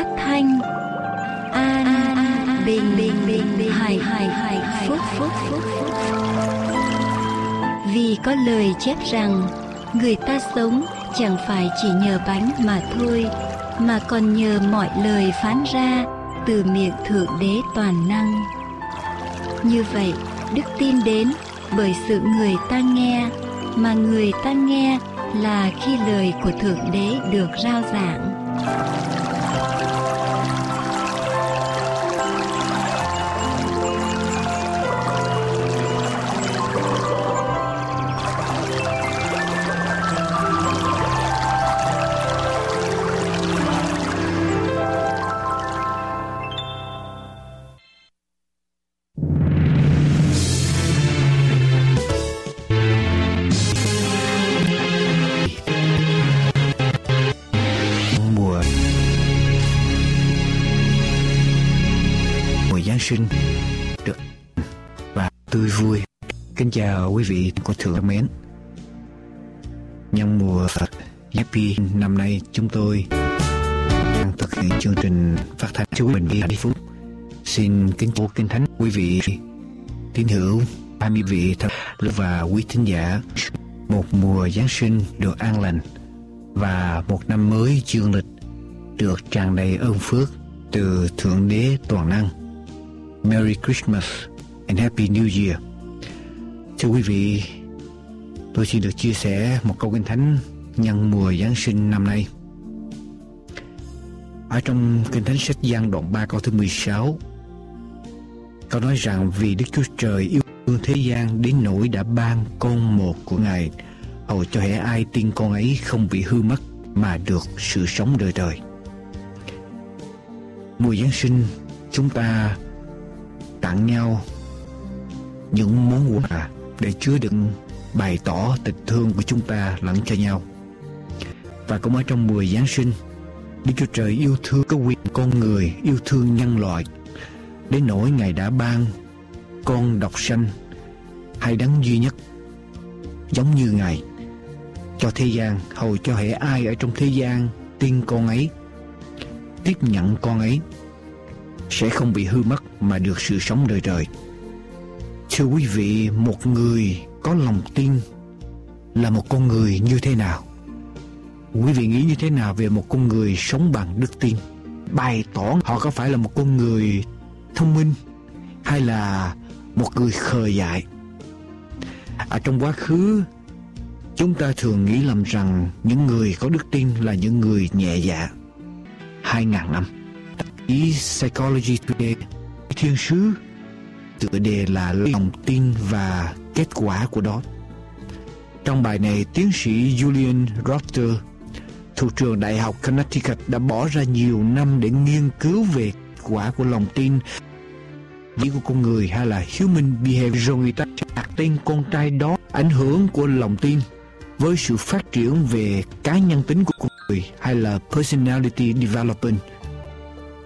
Phát thanh. An, bình Bình Bình Bình Hải Hải Hải Phúc Phúc Phúc. Vì có lời chép rằng Người ta sống chẳng phải chỉ nhờ bánh mà thôi Mà còn nhờ mọi lời phán ra Từ miệng Thượng Đế Toàn Năng. Như vậy đức tin đến bởi sự người ta nghe mà người ta nghe là khi lời của thượng đế được rao giảng. Kính chào quý vị có thượng mến. Nhân mùa Happy năm nay chúng tôi đang thực hiện chương trình phát thanh chú bình vi hạnh phúc. Xin kính chúc kinh thánh quý vị tín hữu, hai mươi vị thật và quý thính giả một mùa Giáng sinh được an lành và một năm mới dương lịch được tràn đầy ơn phước từ Thượng Đế Toàn Năng. Merry Christmas and Happy New Year. Thưa quý vị, tôi xin được chia sẻ một câu kinh thánh nhân mùa Giáng sinh năm nay. Ở trong kinh thánh sách Giăng đoạn 3 câu thứ 16, câu nói rằng vì Đức Chúa Trời yêu thương thế gian đến nỗi đã ban con một của Ngài hầu cho hễ ai tin con ấy không bị hư mất mà được sự sống đời đời. Mùa Giáng sinh chúng ta tặng nhau những món quà để chứa đựng bày tỏ tình thương của chúng ta lẫn cho nhau. Và cũng ở trong mùa Giáng sinh, Đức Chúa Trời yêu thương có quyền con người, yêu thương nhân loại, đến nỗi Ngài đã ban con độc sanh hay đấng duy nhất giống như Ngài cho thế gian hầu cho hệ ai ở trong thế gian tin con ấy tiếp nhận con ấy sẽ không bị hư mất mà được sự sống đời đời. Thưa quý vị, một người có lòng tin là một con người như thế nào? Quý vị nghĩ như thế nào về một con người sống bằng đức tin? Bày tỏ họ có phải là một con người thông minh hay là một người khờ dại? Ở trong quá khứ, chúng ta thường nghĩ lầm rằng những người có đức tin là những người nhẹ dạ. Hai ngàn năm ý Psychology Today thiên sứ tựa đề là lòng tin và kết quả của đó. Trong bài này, tiến sĩ Julian Rotter thuộc trường đại học Connecticut đã bỏ ra nhiều năm để nghiên cứu về kết quả của lòng tin. Ví của con người hay là human behavior rồi người ta đặt tên con trai đó, ảnh hưởng của lòng tin với sự phát triển về cá nhân tính của con người hay là personality development.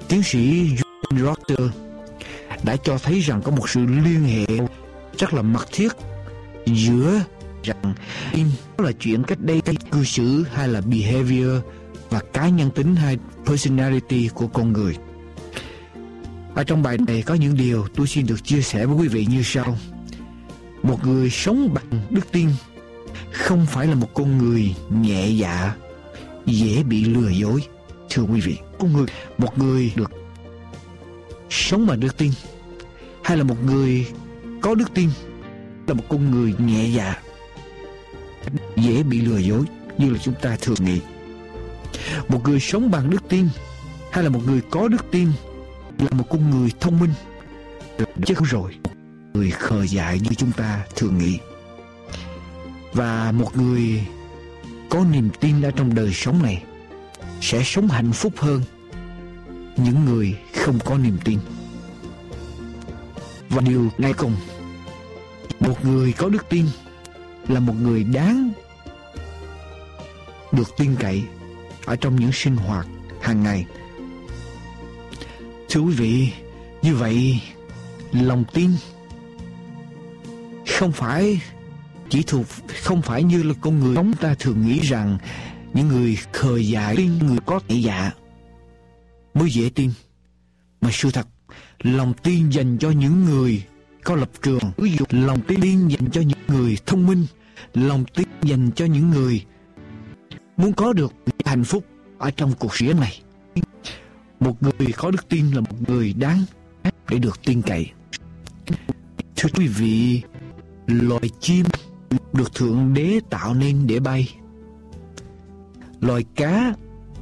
Tiến sĩ John Rotter đã cho thấy rằng có một sự liên hệ rất là mật thiết giữa rằng in là chuyện cách đây cái cư xử hay là behavior và cá nhân tính hay personality của con người. Ở trong bài này có những điều tôi xin được chia sẻ với quý vị như sau. Một người sống bằng đức tin không phải là một con người nhẹ dạ, dễ bị lừa dối thưa quý vị con người một người được sống bằng đức tin hay là một người có đức tin? Là một con người nhẹ dạ dễ bị lừa dối như là chúng ta thường nghĩ. Một người sống bằng đức tin hay là một người có đức tin là một con người thông minh? Chứ không rồi, người khờ dại như chúng ta thường nghĩ. Và một người có niềm tin ở trong đời sống này sẽ sống hạnh phúc hơn những người không có niềm tin và điều ngay cùng. Một người có đức tin là một người đáng được tin cậy ở trong những sinh hoạt hàng ngày. Thưa quý vị, như vậy lòng tin không phải chỉ thuộc, không phải như là con người chúng ta thường nghĩ rằng những người khờ dại tin người có thể dạ mới dễ tin, mà sự thật lòng tin dành cho những người có lập trường. Ví dụ, lòng tin dành cho những người thông minh. Lòng tin dành cho những người muốn có được hạnh phúc ở trong cuộc sống này. Một người có đức tin là một người đáng để được tin cậy. Thưa quý vị, loài chim được thượng đế tạo nên để bay. Loài cá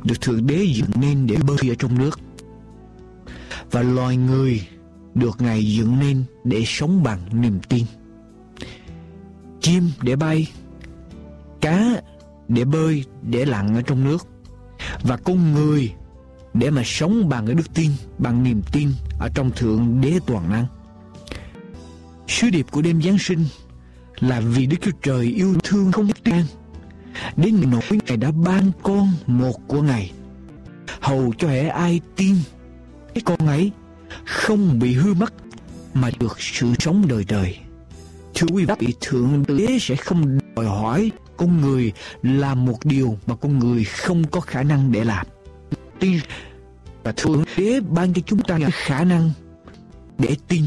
được thượng đế dựng nên để bơi ở trong nước và loài người được ngài dựng nên để sống bằng niềm tin. Chim để bay, cá để bơi để lặn ở trong nước, và con người để mà sống bằng cái đức tin, bằng niềm tin ở trong thượng đế toàn năng. Sứ điệp của đêm giáng sinh là vì đức chúa trời yêu thương không biết tan đến nỗi ngài đã ban con một của ngài, hầu cho hệ ai tin cái con ấy không bị hư mất mà được sự sống đời đời. Thưa quý vị, thượng đế sẽ không đòi hỏi con người làm một điều mà con người không có khả năng để làm. Tin và thượng đế ban cho chúng ta khả năng để tin,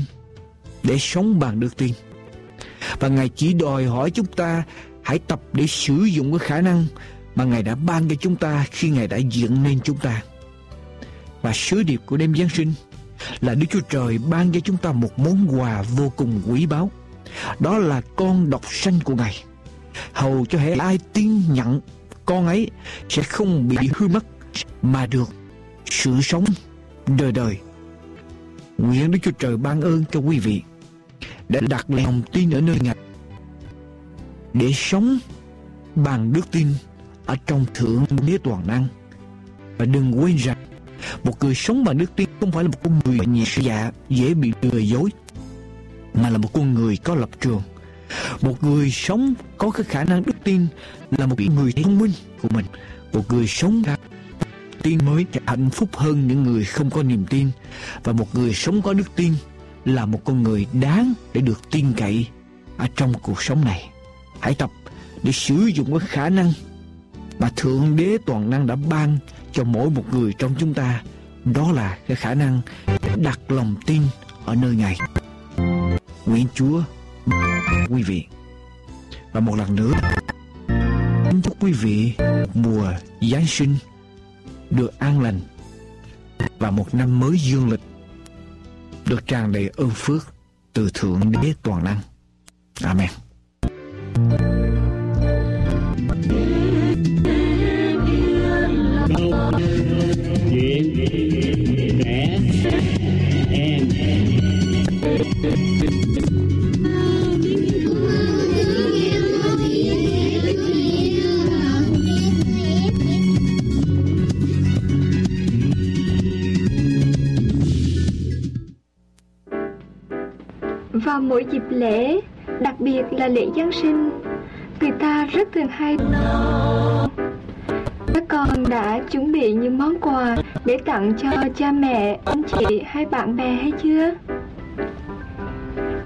để sống bằng đức tin. Và ngài chỉ đòi hỏi chúng ta hãy tập để sử dụng cái khả năng mà ngài đã ban cho chúng ta khi ngài đã dựng nên chúng ta và sứ điệp của đêm giáng sinh là đức chúa trời ban cho chúng ta một món quà vô cùng quý báu. Đó là con độc sanh của ngài. Hầu cho hệ ai tin nhận con ấy sẽ không bị hư mất mà được sự sống đời đời. Nguyện đức chúa trời ban ơn cho quý vị đã đặt lòng tin ở nơi ngài để sống bằng đức tin ở trong thượng đế toàn năng. Và đừng quên rằng một người sống bằng đức tin không phải là một con người nhẹ dạ dễ bị lừa dối, mà là một con người có lập trường. Một người sống có cái khả năng đức tin là một người thông minh của mình. Một người sống tin mới hạnh phúc hơn những người không có niềm tin. Và một người sống có đức tin là một con người đáng để được tin cậy ở trong cuộc sống này. Hãy tập để sử dụng cái khả năng mà thượng đế toàn năng đã ban cho mỗi một người trong chúng ta, đó là cái khả năng đặt lòng tin ở nơi ngài. Nguyện chúa, quý vị. Và một lần nữa, kính chúc quý vị, mùa giáng sinh được an lành và một năm mới dương lịch được tràn đầy ơn phước từ thượng đế toàn năng. Amen. Mỗi dịp lễ, đặc biệt là lễ Giáng sinh, người ta rất thường hay các con đã chuẩn bị những món quà để tặng cho cha mẹ, anh chị hay bạn bè hay chưa?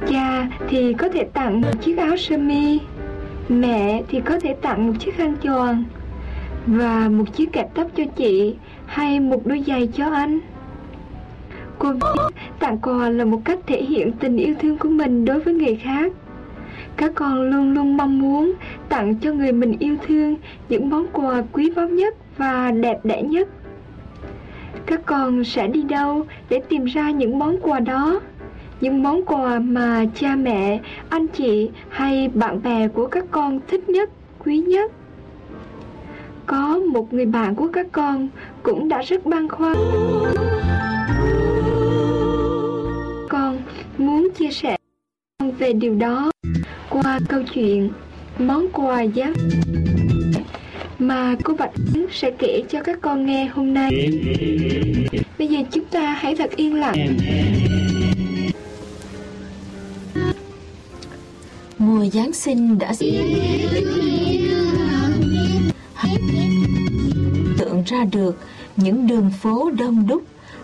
Cha thì có thể tặng một chiếc áo sơ mi, mẹ thì có thể tặng một chiếc khăn choàng và một chiếc kẹp tóc cho chị hay một đôi giày cho anh. Cô biết tặng quà là một cách thể hiện tình yêu thương của mình đối với người khác. Các con luôn luôn mong muốn tặng cho người mình yêu thương những món quà quý báu nhất và đẹp đẽ nhất. Các con sẽ đi đâu để tìm ra những món quà đó? Những món quà mà cha mẹ, anh chị hay bạn bè của các con thích nhất, quý nhất. Có một người bạn của các con cũng đã rất băn khoăn muốn chia sẻ về điều đó qua câu chuyện món quà giá mà cô Bạch Yến sẽ kể cho các con nghe hôm nay. Bây giờ chúng ta hãy thật yên lặng. Mùa Giáng sinh đã tượng ra được những đường phố đông đúc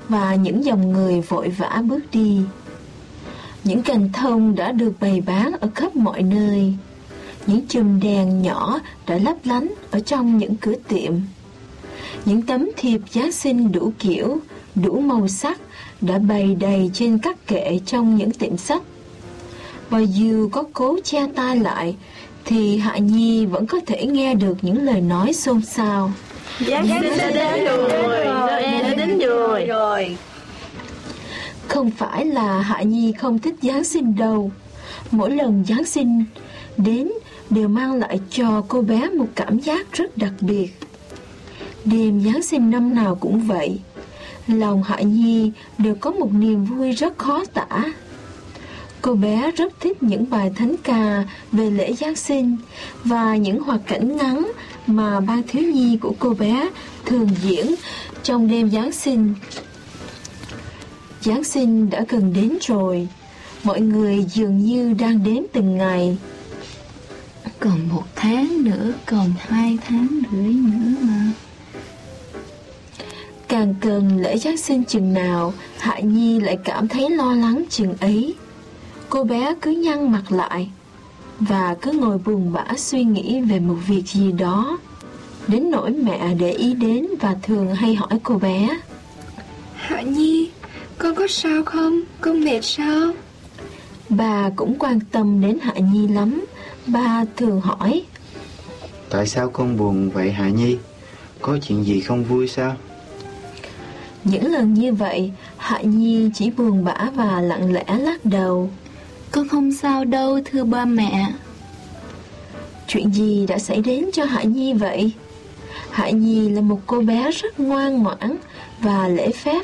và những dòng người vội vã bước đi. Những cành thông đã được bày bán ở khắp mọi nơi. những chùm đèn nhỏ đã lấp lánh ở trong những cửa tiệm. Những tấm thiệp Giáng sinh đủ kiểu, đủ màu sắc đã bày đầy trên các kệ trong những tiệm sách. Và dù có cố che tai lại, thì Hạ Nhi vẫn có thể nghe được những lời nói xôn xao. Giáng sinh đã đến rồi, Noel đã đến rồi. Không phải là Hạ Nhi không thích Giáng sinh đâu. Mỗi lần Giáng sinh đến đều mang lại cho cô bé một cảm giác rất đặc biệt. Đêm Giáng sinh năm nào cũng vậy. Lòng Hạ Nhi đều có một niềm vui rất khó tả. Cô bé rất thích những bài thánh ca về lễ Giáng sinh và những hoạt cảnh ngắn mà ban thiếu nhi của cô bé thường diễn trong đêm Giáng sinh. Giáng sinh đã gần đến rồi, mọi người dường như đang đếm từng ngày. Còn một tháng nữa, còn hai tháng rưỡi nữa mà. Càng gần lễ Giáng sinh chừng nào, Hạ Nhi lại cảm thấy lo lắng chừng ấy. Cô bé cứ nhăn mặt lại và cứ ngồi buồn bã suy nghĩ về một việc gì đó. Đến nỗi mẹ để ý đến và thường hay hỏi cô bé. Hạ Nhi, con có sao không? Con mệt sao? Bà cũng quan tâm đến Hạ Nhi lắm. Bà thường hỏi. Tại sao con buồn vậy Hạ Nhi? Có chuyện gì không vui sao? Những lần như vậy, Hạ Nhi chỉ buồn bã và lặng lẽ lắc đầu. Con không sao đâu thưa ba mẹ. Chuyện gì đã xảy đến cho Hạ Nhi vậy? Hạ Nhi là một cô bé rất ngoan ngoãn và lễ phép.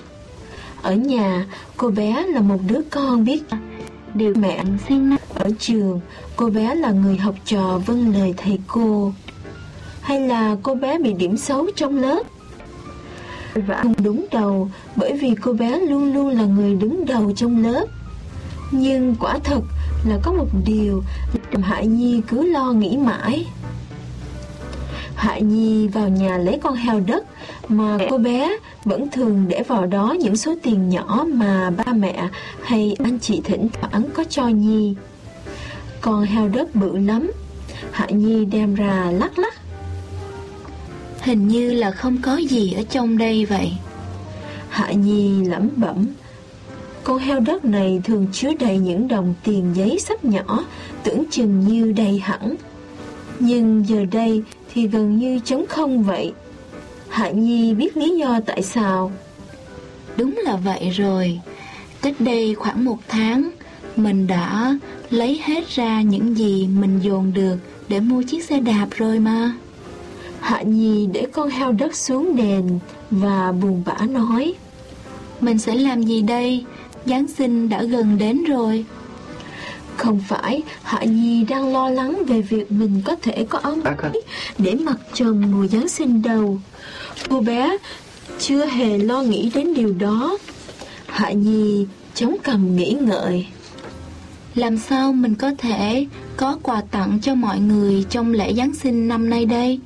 Ở nhà, cô bé là một đứa con biết điều mẹ xin ở trường, cô bé là người học trò vâng lời thầy cô. Hay là cô bé bị điểm xấu trong lớp? Và không đúng đầu bởi vì cô bé luôn luôn là người đứng đầu trong lớp. Nhưng quả thật là có một điều làm hải Nhi cứ lo nghĩ mãi. Hạ Nhi vào nhà lấy con heo đất mà cô bé vẫn thường để vào đó những số tiền nhỏ mà ba mẹ hay anh chị thỉnh thoảng có cho Nhi. Con heo đất bự lắm, Hạ Nhi đem ra lắc lắc. Hình như là không có gì ở trong đây vậy. Hạ Nhi lẩm bẩm. Con heo đất này thường chứa đầy những đồng tiền giấy sắp nhỏ, tưởng chừng như đầy hẳn. Nhưng giờ đây thì gần như trống không vậy. Hạ Nhi biết lý do tại sao. Đúng là vậy rồi. Cách đây khoảng một tháng, mình đã lấy hết ra những gì mình dồn được để mua chiếc xe đạp rồi mà. Hạ Nhi để con heo đất xuống đền và buồn bã nói. Mình sẽ làm gì đây? Giáng sinh đã gần đến rồi. Không phải, Hạ Nhi đang lo lắng về việc mình có thể có áo mới để mặc trần mùa Giáng sinh đầu. Cô bé chưa hề lo nghĩ đến điều đó. Hạ Nhi chống cằm nghĩ ngợi. Làm sao mình có thể có quà tặng cho mọi người trong lễ Giáng sinh năm nay đây?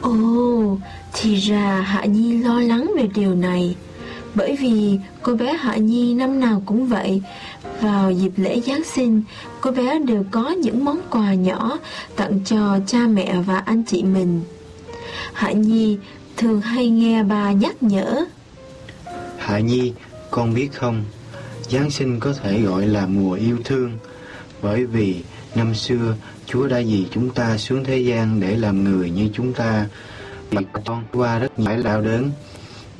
Ồ, thì ra Hạ Nhi lo lắng về điều này. Bởi vì cô bé Hạ Nhi năm nào cũng vậy. Vào dịp lễ Giáng sinh Cô bé đều có những món quà nhỏ Tặng cho cha mẹ và anh chị mình. Hạ Nhi thường hay nghe bà nhắc nhở. Hạ Nhi, con biết không? Giáng sinh có thể gọi là mùa yêu thương. Bởi vì năm xưa Chúa đã vì chúng ta xuống thế gian để làm người như chúng ta. Vì con qua rất nhiều đau đớn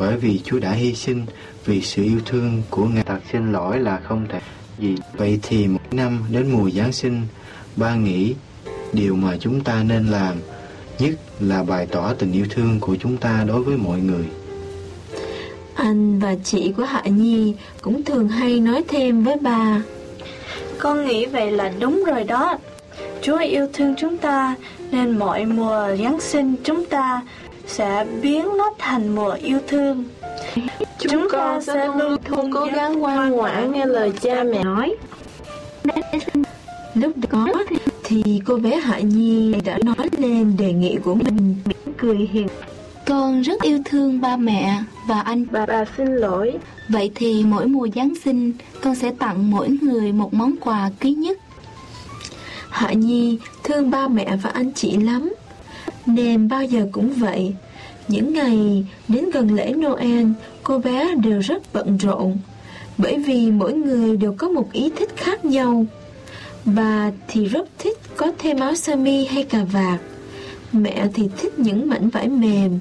bởi vì Chúa đã hy sinh vì sự yêu thương của Ngài thật xin lỗi là không thể gì. Vậy thì một năm đến mùa Giáng sinh, ba nghĩ điều mà chúng ta nên làm nhất là bày tỏ tình yêu thương của chúng ta đối với mọi người. Anh và chị của Hạ Nhi cũng thường hay nói thêm với bà. Con nghĩ vậy là đúng rồi đó. Chúa yêu thương chúng ta nên mọi mùa Giáng sinh chúng ta sẽ biến nó thành mùa yêu thương. Chúng, con sẽ luôn luôn cố gắng ngoan ngoãn nghe lời cha mẹ nói. Lúc đó thì cô bé Hạ Nhi đã nói lên đề nghị của mình mỉm cười hiền. Con rất yêu thương ba mẹ và anh. Bà bà xin lỗi. Vậy thì mỗi mùa Giáng sinh con sẽ tặng mỗi người một món quà quý nhất. Hạ Nhi thương ba mẹ và anh chị lắm nên bao giờ cũng vậy. Những ngày đến gần lễ Noel Cô bé đều rất bận rộn. Bởi vì mỗi người đều có một ý thích khác nhau. Bà thì rất thích có thêm áo sơ mi hay cà vạt. Mẹ thì thích những mảnh vải mềm.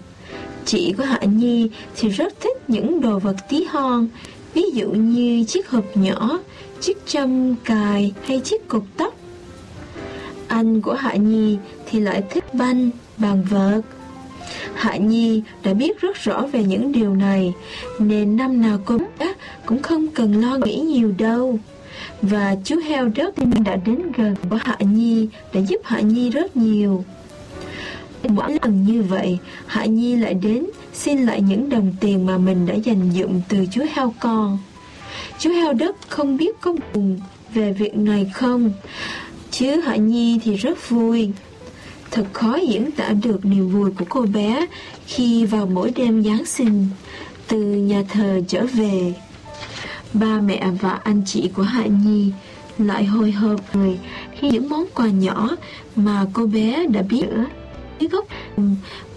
Chị của Hạ Nhi thì rất thích những đồ vật tí hon Ví dụ như chiếc hộp nhỏ, chiếc châm cài hay chiếc cột tóc. Anh của Hạ Nhi thì lại thích banh, bàn vợt. Hạ Nhi đã biết rất rõ về những điều này, Nên năm nào cô cũng không cần lo nghĩ nhiều đâu. Và chú heo đất đã đến gần của Hạ Nhi, Đã giúp Hạ Nhi rất nhiều. Mỗi lần như vậy, Hạ Nhi lại đến Xin lại những đồng tiền mà mình đã dành dụm Từ chú heo con. Chú heo đất không biết có buồn Về việc này không? Chứ Hạ Nhi thì rất vui. Thật khó diễn tả được niềm vui của cô bé Khi vào mỗi đêm Giáng sinh Từ nhà thờ trở về Ba mẹ và anh chị của Hạ Nhi Lại hồi hộp rồi Khi những món quà nhỏ Mà cô bé đã biết nữa gốc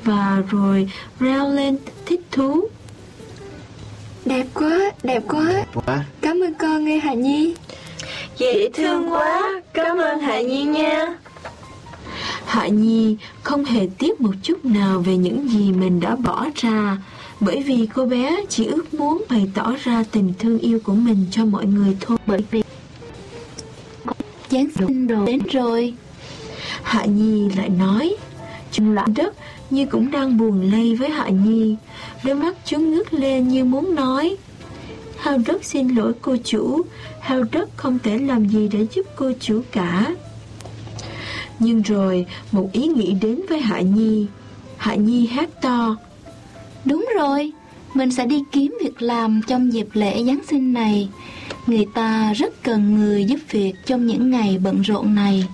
và rồi reo lên thích thú. Đẹp quá, đẹp quá. quá. Cảm ơn con nghe Hạ Nhi. Dễ thương quá, cảm ơn Hạ Nhi nha. Hạ Nhi không hề tiếc một chút nào về những gì mình đã bỏ ra, bởi vì cô bé chỉ ước muốn bày tỏ ra tình thương yêu của mình cho mọi người thôi. Bởi vì Giáng sinh rồi đến rồi. Hạ Nhi lại nói, Chung lãng đất như cũng đang buồn lây với Hạ Nhi Đôi mắt chúng ngước lên như muốn nói Hao đất xin lỗi cô chủ Hao đất không thể làm gì để giúp cô chủ cả Nhưng rồi một ý nghĩ đến với Hạ Nhi Hạ Nhi hát to Đúng rồi Mình sẽ đi kiếm việc làm trong dịp lễ Giáng sinh này Người ta rất cần người giúp việc trong những ngày bận rộn này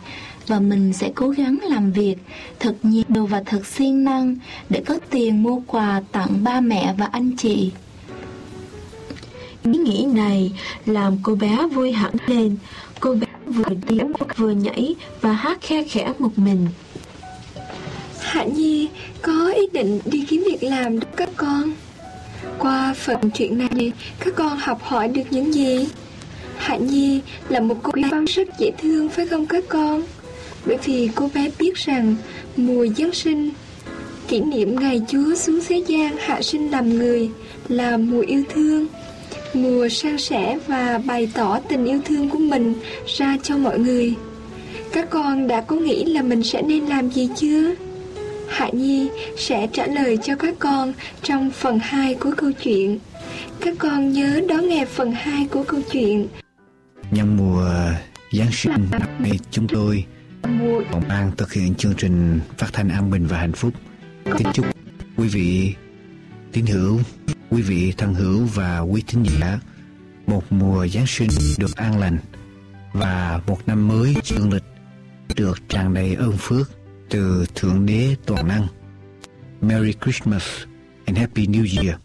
và mình sẽ cố gắng làm việc thật nhiều và thật siêng năng để có tiền mua quà tặng ba mẹ và anh chị. Ý nghĩ này làm cô bé vui hẳn lên. Vừa tiếng vừa nhảy và hát khe khẽ một mình. Hạ Nhi có ý định đi kiếm việc làm đó các con. Qua phần chuyện này, các con học hỏi được những gì? Hạ Nhi là một cô bé rất dễ thương phải không các con? bởi vì cô bé biết rằng mùa Giáng sinh, kỷ niệm ngày Chúa xuống thế gian hạ sinh làm người là mùa yêu thương, mùa san sẻ và bày tỏ tình yêu thương của mình ra cho mọi người. Các con đã có nghĩ là mình sẽ nên làm gì chưa? Hạ Nhi sẽ trả lời cho các con trong phần 2 của câu chuyện. Các con nhớ đón nghe phần 2 của câu chuyện. Nhân mùa Giáng sinh năm nay chúng tôi Hồng An thực hiện chương trình phát thanh an bình và hạnh phúc. Kính chúc quý vị tín hữu, quý vị thân hữu và quý thính giả, một mùa Giáng sinh được an lành và một năm mới dương lịch được tràn đầy ơn phước từ Thượng Đế Toàn Năng. Merry Christmas and Happy New Year.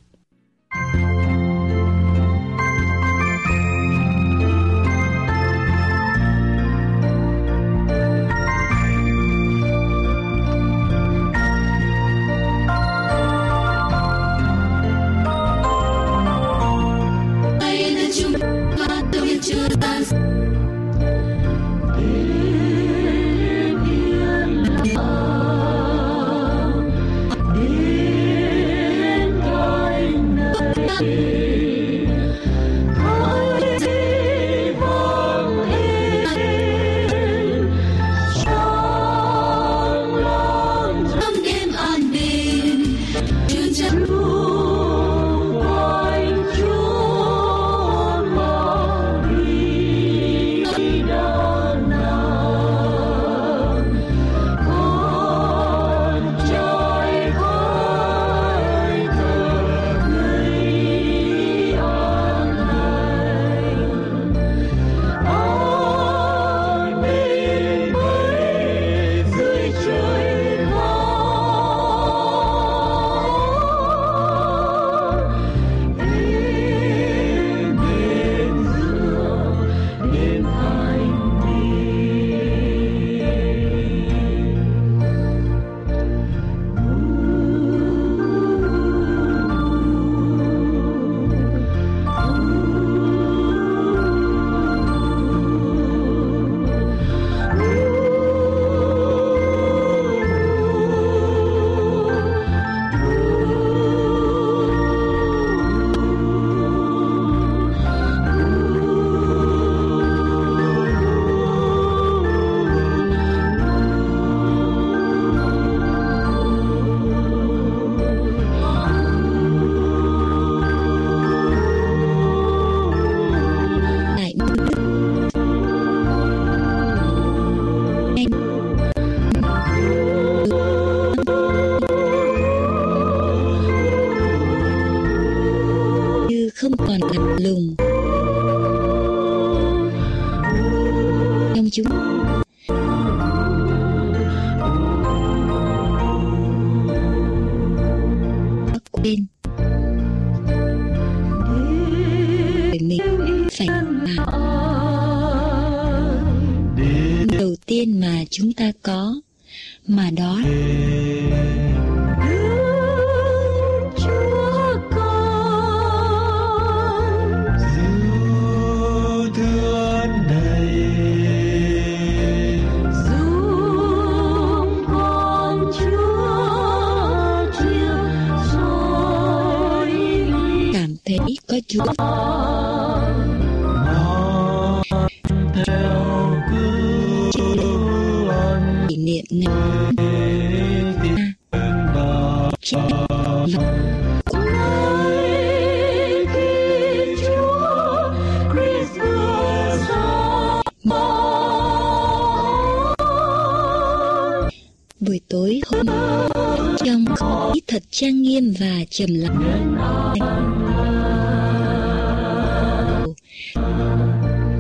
Trang nghiêm và trầm lặng.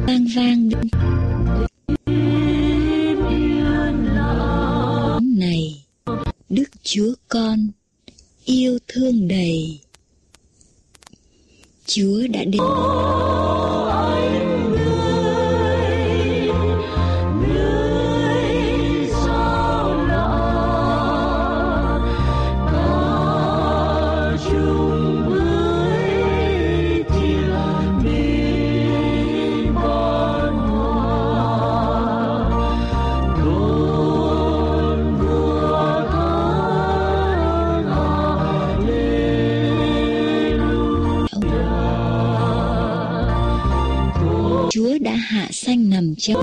Vang vang. Này, đức chúa con, yêu thương đầy. Chúa đã đến. Hạ xanh nằm trong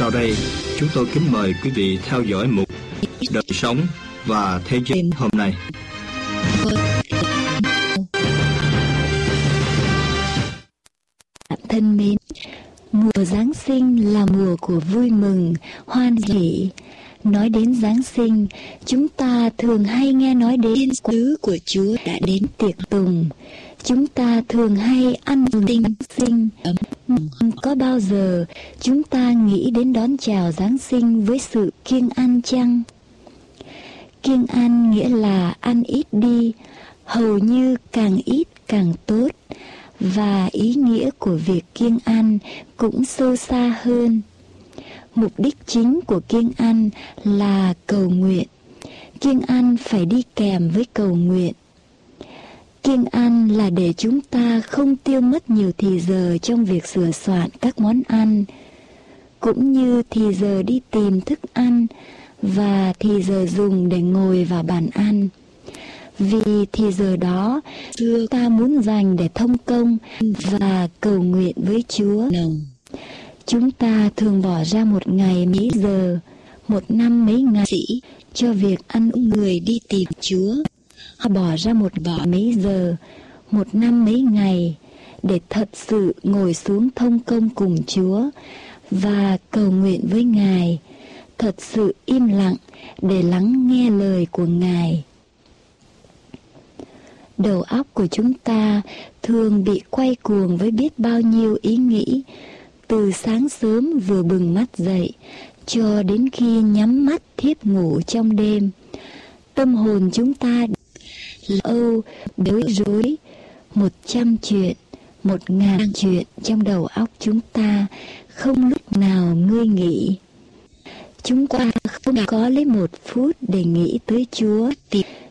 sau đây, chúng tôi kính mời quý vị theo dõi mục đời sống và thế giới hôm nay. Thân mến, mùa Giáng sinh là mùa của vui mừng, hoan hỷ. Nói đến Giáng sinh, chúng ta thường hay nghe nói đến sứ của Chúa đã đến tiệc tùng. Chúng ta thường hay ăn tinh sinh ấm. Có bao giờ chúng ta nghĩ đến đón chào Giáng sinh với sự kiêng ăn chăng? Kiêng ăn nghĩa là ăn ít đi, hầu như càng ít càng tốt và ý nghĩa của việc kiêng ăn cũng sâu xa hơn. Mục đích chính của kiêng ăn là cầu nguyện. Kiêng ăn phải đi kèm với cầu nguyện. Kiêng ăn là để chúng ta không tiêu mất nhiều thì giờ trong việc sửa soạn các món ăn, cũng như thì giờ đi tìm thức ăn và thì giờ dùng để ngồi vào bàn ăn. Vì thì giờ đó, xưa ta muốn dành để thông công và cầu nguyện với Chúa. Chúng ta thường bỏ ra một ngày mấy giờ, một năm mấy ngày sĩ cho việc ăn uống người đi tìm Chúa. Họ bỏ ra một bỏ mấy giờ, một năm mấy ngày để thật sự ngồi xuống thông công cùng Chúa và cầu nguyện với Ngài, thật sự im lặng để lắng nghe lời của Ngài. Đầu óc của chúng ta thường bị quay cuồng với biết bao nhiêu ý nghĩ, từ sáng sớm vừa bừng mắt dậy cho đến khi nhắm mắt thiếp ngủ trong đêm. Tâm hồn chúng ta lâu, bối rối. Một trăm chuyện một ngàn chuyện trong đầu óc chúng ta. Không lúc nào ngơi nghỉ chúng ta không có lấy một phút để nghĩ tới chúa.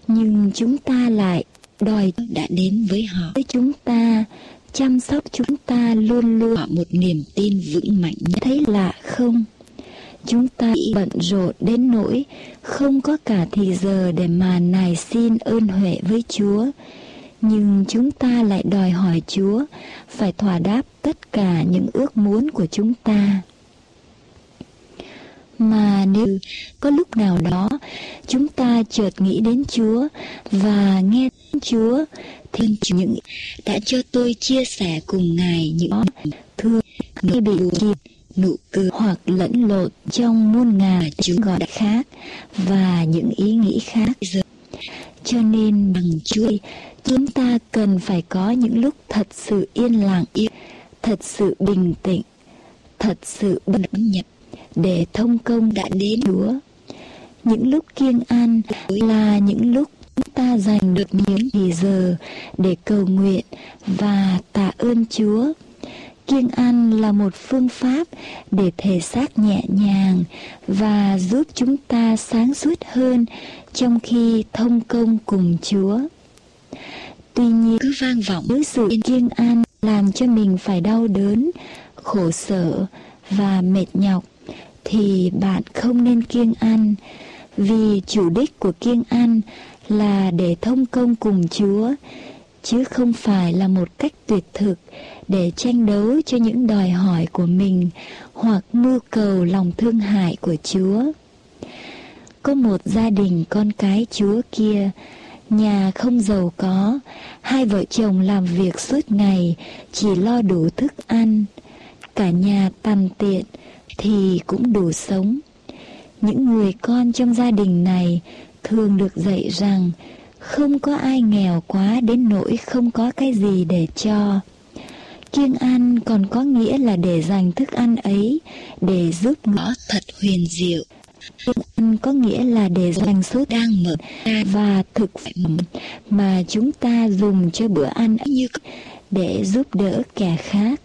Nhưng chúng ta lại đòi đã đến với họ. Với chúng ta chăm sóc chúng ta luôn luôn một niềm tin vững mạnh thấy lạ không? Chúng ta bị bận rộn đến nỗi không có cả thì giờ để mà nài xin ơn huệ với Chúa. Nhưng chúng ta lại đòi hỏi Chúa phải thỏa đáp tất cả những ước muốn của chúng ta. Mà nếu có lúc nào đó chúng ta chợt nghĩ đến Chúa và nghe Chúa, thì những đã cho tôi chia sẻ cùng Ngài những thương khi bị buồn nụ cười hoặc lẫn lộn trong muôn ngà chúng gọi khác và những ý nghĩ khác cho nên bằng chuỗi, chúng ta cần phải có những lúc thật sự yên lặng, thật sự bình tĩnh, thật sự bất nhập để thông công đã đến Chúa. Những lúc kiêng ăn là những lúc chúng ta dành được những thì giờ để cầu nguyện và tạ ơn Chúa. Kiêng ăn là một phương pháp để thể xác nhẹ nhàng và giúp chúng ta sáng suốt hơn trong khi thông công cùng Chúa. Tuy nhiên cứ vang vọng với sự kiêng ăn làm cho mình phải đau đớn, khổ sở và mệt nhọc thì bạn không nên kiêng ăn vì chủ đích của kiêng ăn là để thông công cùng Chúa chứ không phải là một cách tuyệt thực để tranh đấu cho những đòi hỏi của mình hoặc mưu cầu lòng thương hại của Chúa. Có một gia đình con cái Chúa kia, nhà không giàu có, hai vợ chồng làm việc suốt ngày chỉ lo đủ thức ăn, cả nhà tằn tiện thì cũng đủ sống. Những người con trong gia đình này thường được dạy rằng không có ai nghèo quá đến nỗi không có cái gì để cho. Kiêng ăn còn có nghĩa là để dành thức ăn ấy, để giúp ngõ thật huyền diệu. Kiêng ăn có nghĩa là để dành số đang mở và thực phẩm mà chúng ta dùng cho bữa ăn ấy như để giúp đỡ kẻ khác.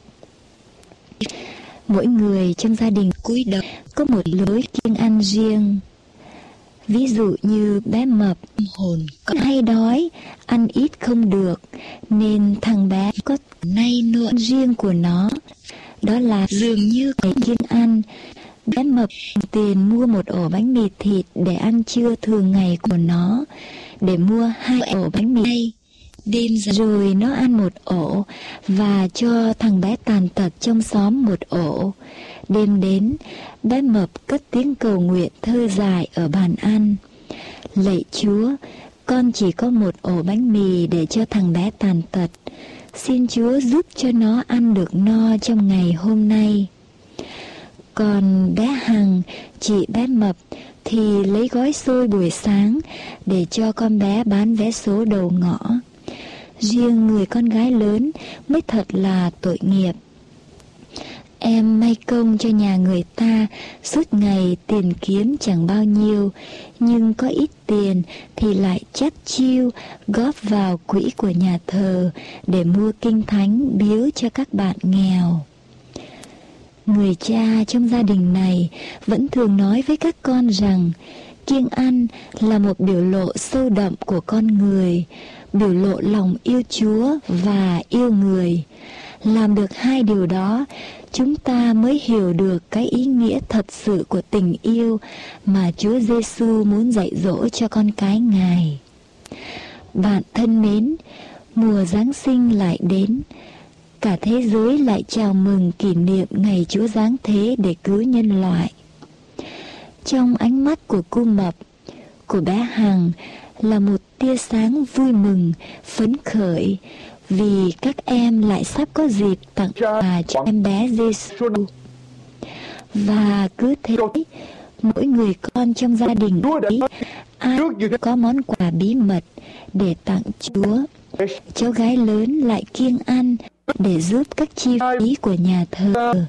Mỗi người trong gia đình cúi đầu có một lối kiêng ăn riêng. Ví dụ như bé mập hồn có hay đói, ăn ít không được, nên thằng bé có nay nua riêng của nó. Đó là dường như cái kiêng ăn. Bé mập tiền mua một ổ bánh mì thịt để ăn trưa thường ngày của nó, để mua hai ổ bánh mì Đêm rồi nó ăn một ổ và cho thằng bé tàn tật trong xóm một ổ. Đêm đến, bé mập cất tiếng cầu nguyện thơ dài ở bàn ăn. Lạy Chúa, con chỉ có một ổ bánh mì để cho thằng bé tàn tật. Xin Chúa giúp cho nó ăn được no trong ngày hôm nay. Còn bé Hằng, chị bé Mập thì lấy gói xôi buổi sáng để cho con bé bán vé số đầu ngõ riêng người con gái lớn mới thật là tội nghiệp. Em may công cho nhà người ta suốt ngày tiền kiếm chẳng bao nhiêu, nhưng có ít tiền thì lại chắt chiêu góp vào quỹ của nhà thờ để mua kinh thánh biếu cho các bạn nghèo. Người cha trong gia đình này vẫn thường nói với các con rằng kiêng ăn là một biểu lộ sâu đậm của con người, biểu lộ lòng yêu Chúa và yêu người. Làm được hai điều đó, chúng ta mới hiểu được cái ý nghĩa thật sự của tình yêu mà Chúa Giêsu muốn dạy dỗ cho con cái Ngài. Bạn thân mến, mùa Giáng sinh lại đến, cả thế giới lại chào mừng kỷ niệm ngày Chúa Giáng thế để cứu nhân loại. Trong ánh mắt của cô mập, của bé Hằng là một tia sáng vui mừng, phấn khởi vì các em lại sắp có dịp tặng quà cho em bé Giêsu. Và cứ thế, mỗi người con trong gia đình ấy, ai có món quà bí mật để tặng Chúa. Cháu gái lớn lại kiêng ăn để giúp các chi phí của nhà thờ.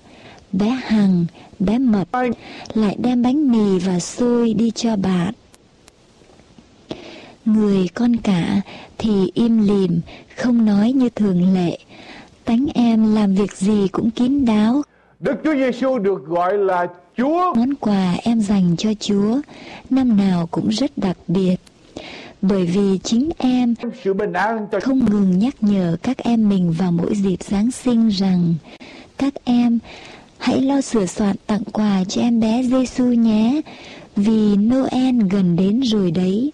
Bé Hằng, bé Mập lại đem bánh mì và xôi đi cho bạn. Người con cả thì im lìm, không nói như thường lệ. Tánh em làm việc gì cũng kín đáo. Đức Chúa Giêsu được gọi là Chúa. Món quà em dành cho Chúa năm nào cũng rất đặc biệt. Bởi vì chính em sự bình an cho không ngừng nhắc nhở các em mình vào mỗi dịp Giáng sinh rằng các em hãy lo sửa soạn tặng quà cho em bé Giêsu nhé, vì Noel gần đến rồi đấy.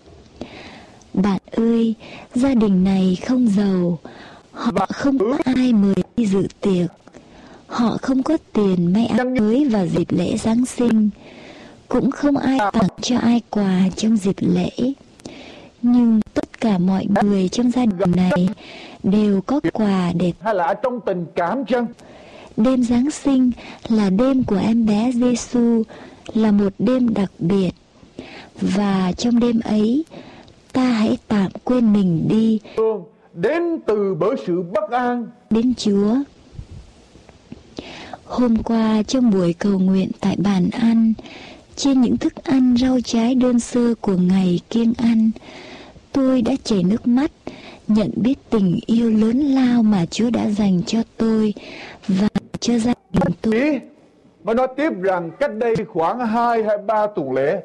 Bạn ơi, gia đình này không giàu, họ không có ai mời đi dự tiệc. Họ không có tiền may áo mới vào dịp lễ Giáng sinh, cũng không ai tặng cho ai quà trong dịp lễ. Nhưng tất cả mọi người trong gia đình này đều có quà để hay là trong tình cảm chăng Đêm Giáng sinh là đêm của em bé Giêsu, là một đêm đặc biệt. Và trong đêm ấy, ta hãy tạm quên mình đi đến từ bởi sự bất an đến Chúa. Hôm qua trong buổi cầu nguyện tại bàn ăn, trên những thức ăn rau trái đơn sơ của ngày kiêng ăn, tôi đã chảy nước mắt nhận biết tình yêu lớn lao mà Chúa đã dành cho tôi và cho gia đình tôi. Và nói tiếp rằng cách đây khoảng 2 hay 3 tuần lễ,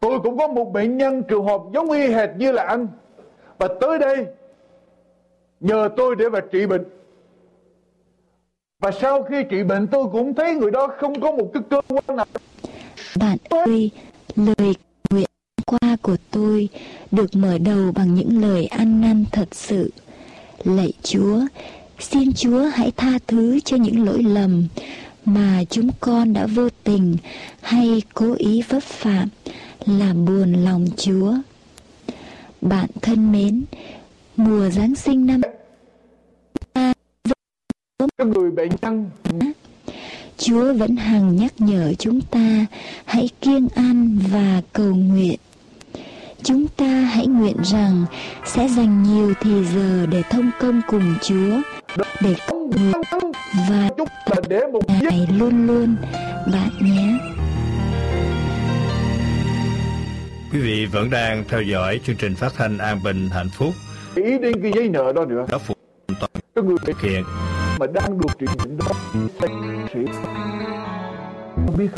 tôi cũng có một bệnh nhân trường hợp giống y hệt như là anh. Và tới đây, nhờ tôi để mà trị bệnh. Và sau khi trị bệnh tôi cũng thấy người đó không có một cái cơ quan nào. Bạn ơi, lời nguyện qua của tôi được mở đầu bằng những lời ăn năn thật sự. Lạy Chúa, xin Chúa hãy tha thứ cho những lỗi lầm mà chúng con đã vô tình hay cố ý vấp phạm làm buồn lòng Chúa. Bạn thân mến, mùa Giáng sinh năm người bệnh nhân Chúa vẫn hằng nhắc nhở chúng ta hãy kiêng ăn và cầu nguyện. Chúng ta hãy nguyện rằng sẽ dành nhiều thì giờ để thông công cùng Chúa, để cầu nguyện và để một Ngài luôn luôn bạn nhé. Quý vị vẫn đang theo dõi chương trình phát thanh An Bình Hạnh Phúc. Ý đến cái giấy nợ đó nữa. Đó phụ toàn cái người thực hiện mà đang được trị bệnh đó sĩ không biết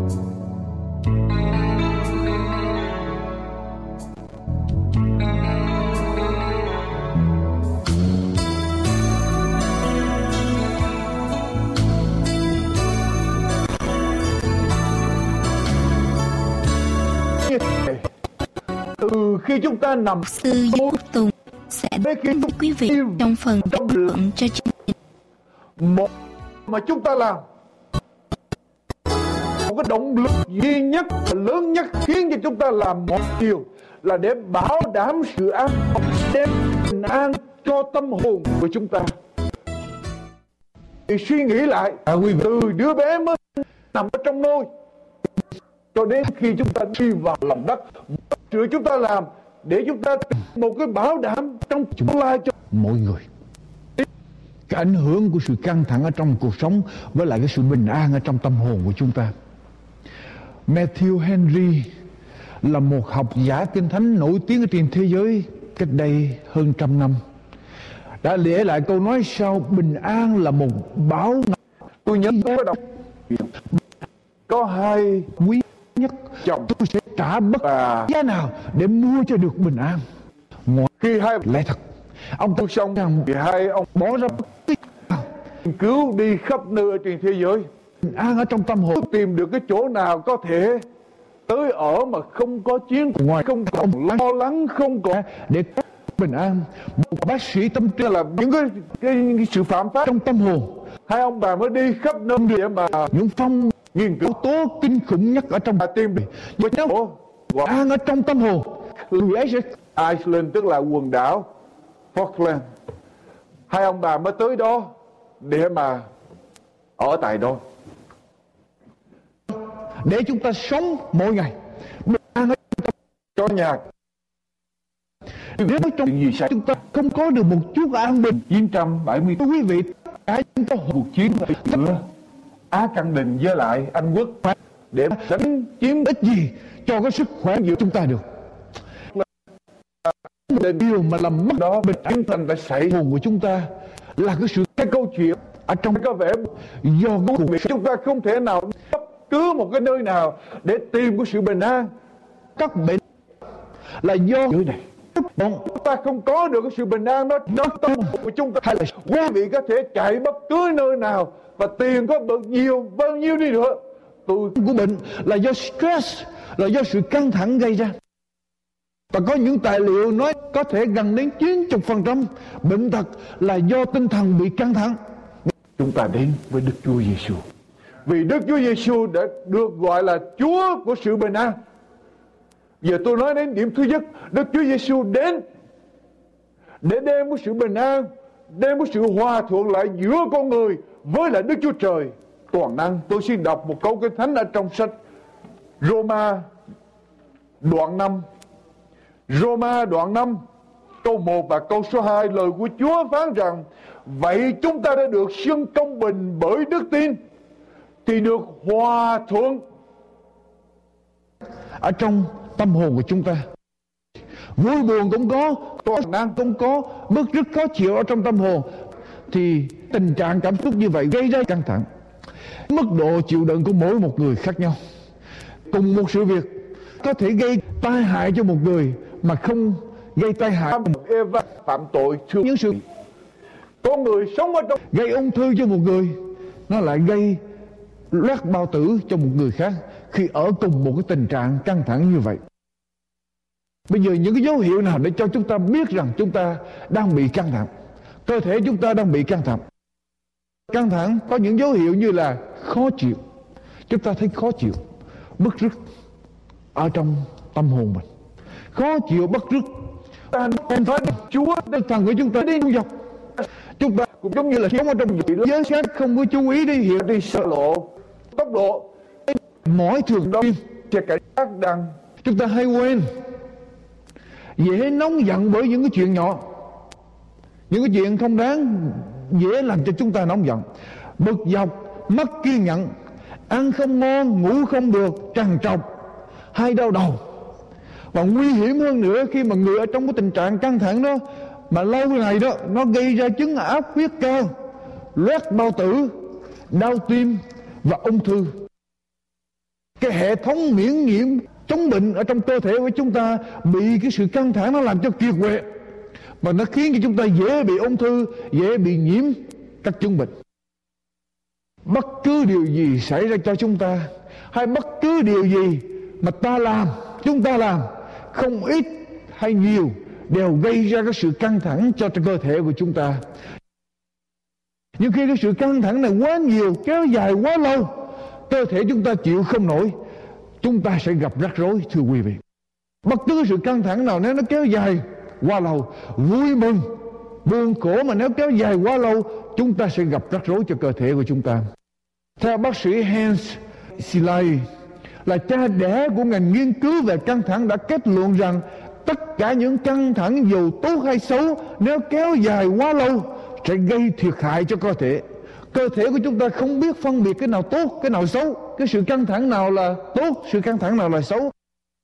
khi chúng ta nằm sư Duy Tùng sẽ đến quý vị trong phần trong luận cho chương trình. một mà chúng ta làm. Một cái động lực duy nhất và lớn nhất khiến cho chúng ta làm một điều là để bảo đảm sự an toàn đem bình an cho tâm hồn của chúng ta. Thì suy nghĩ lại à, quý vị, từ đứa bé mới nằm ở trong nôi cho đến khi chúng ta đi vào lòng đất sự chúng ta làm để chúng ta một cái bảo đảm trong tương lai cho mỗi người cái ảnh hưởng của sự căng thẳng ở trong cuộc sống với lại cái sự bình an ở trong tâm hồn của chúng ta. Matthew Henry là một học giả kinh thánh nổi tiếng ở trên thế giới cách đây hơn trăm năm. Đã để lại câu nói sau bình an là một báo tôi nhớ có đọc. Có hai quý nhất. Chồng. Tôi sẽ trả bất và giá nào để mua cho được bình an. Ngoài khi hai lẽ thật ông tôi xong rằng thì hai ông bỏ ra cứu đi khắp nơi trên thế giới. Bình an ở trong tâm hồn. Tìm được cái chỗ nào có thể tới ở mà không có chiến Ngoài không còn lo lắng không còn để bình an. Một bác sĩ tâm trí. Là những cái, cái, cái sự phạm pháp. Trong tâm hồn. Hai ông bà mới đi khắp nơi để mà những phong nghiên cứu tố kinh khủng nhất ở trong và tìm được và gọi an ở trong tâm hồn. Iceland tức là quần đảo Falkland. Hai ông bà mới tới đó để mà ở tại đó. Để chúng ta sống mỗi ngày. Cho nhà. Nếu trong gì xảy chúng ta không có được một chút an bình. 970 quý vị cả chúng ta cuộc chiến nữa Á căn Đình với lại Anh Quốc để đánh chiếm ích gì cho cái sức khỏe của chúng ta được. Đến điều mà làm mất đó, bình an chiến tranh phải xảy hồn của chúng ta là cái sự cái câu chuyện ở trong có vẻ do cái cuộc sống chúng ta không thể nào bất cứ một cái nơi nào để tìm cái sự bình an. Các bệnh là do dưới này. Bọn ta không có được cái sự bình an đó. Trong tâm của chúng ta. Hay là quý vị có thể chạy bất cứ nơi nào và tiền có bật nhiều bao nhiêu đi nữa tôi của bệnh là do stress là do sự căng thẳng gây ra và có những tài liệu nói có thể gần đến 90% bệnh tật là do tinh thần bị căng thẳng. Chúng ta đến với Đức Chúa Giêsu. Vì Đức Chúa Giêsu đã được gọi là Chúa của sự bình an. Giờ tôi nói đến điểm thứ nhất, Đức Chúa Giêsu đến để đem một sự bình an, đem một sự hòa thuận lại giữa con người với lại Đức Chúa Trời toàn năng. Tôi xin đọc một câu kinh thánh ở trong sách Roma đoạn 5 Roma đoạn 5 câu 1 và câu số 2 lời của Chúa phán rằng Vậy chúng ta đã được xưng công bình bởi đức tin Thì được hòa thuận Ở trong tâm hồn của chúng ta. Vui buồn cũng có Toàn năng. cũng có Bức rất khó chịu ở trong tâm hồn Thì tình trạng cảm xúc như vậy gây ra căng thẳng. Mức độ chịu đựng của mỗi một người khác nhau. Cùng một sự việc có thể gây tai hại cho một người mà không gây tai hại. Một Eva phạm tội thương những sự con người sống ở trong gây ung thư cho một người nó lại gây loét bao tử cho một người khác khi ở cùng một cái tình trạng căng thẳng như vậy. Bây giờ những cái dấu hiệu nào để cho chúng ta biết rằng chúng ta đang bị căng thẳng cơ thể chúng ta đang bị căng thẳng. Căng thẳng có những dấu hiệu như là khó chịu. Chúng ta thấy khó chịu bức rứt ở trong tâm hồn mình. Khó chịu bất rứt. Ta nên phải chúa đến thần của chúng ta đi dọc chúng ta cũng giống như là sống ở trong vị giới sát không có chú ý đi hiểu, đi sợ lộ, tốc độ. Mỗi thường đó thì cảnh giác đang. Chúng ta hay quên, dễ nóng giận bởi những cái chuyện nhỏ những cái chuyện không đáng dễ làm cho chúng ta nóng giận. Bực dọc, mất kiên nhẫn, ăn không ngon, ngủ không được, trằn trọc, hay đau đầu. Và nguy hiểm hơn nữa khi mà người ở trong cái tình trạng căng thẳng đó, mà lâu ngày đó, nó gây ra chứng áp huyết cao loét bao tử, đau tim và ung thư. Cái hệ thống miễn nhiễm chống bệnh ở trong cơ thể của chúng ta bị cái sự căng thẳng nó làm cho kiệt quệ và nó khiến cho chúng ta dễ bị ung thư, dễ bị nhiễm các chứng bệnh. Bất cứ điều gì xảy ra cho chúng ta, hay bất cứ điều gì mà ta làm, chúng ta làm, không ít hay nhiều đều gây ra cái sự căng thẳng cho cơ thể của chúng ta. Nhưng khi cái sự căng thẳng này quá nhiều, kéo dài quá lâu, cơ thể chúng ta chịu không nổi, chúng ta sẽ gặp rắc rối, thưa quý vị. Bất cứ sự căng thẳng nào, nếu nó kéo dài quá lâu, vui mừng. Buồn khổ mà nếu kéo dài quá lâu, chúng ta sẽ gặp rắc rối cho cơ thể của chúng ta. Theo bác sĩ Hans Silai là cha đẻ của ngành nghiên cứu về căng thẳng đã kết luận rằng tất cả những căng thẳng dù tốt hay xấu, nếu kéo dài quá lâu, sẽ gây thiệt hại cho cơ thể. Cơ thể của chúng ta không biết phân biệt cái nào tốt, cái nào xấu. Cái sự căng thẳng nào là tốt, sự căng thẳng nào là xấu.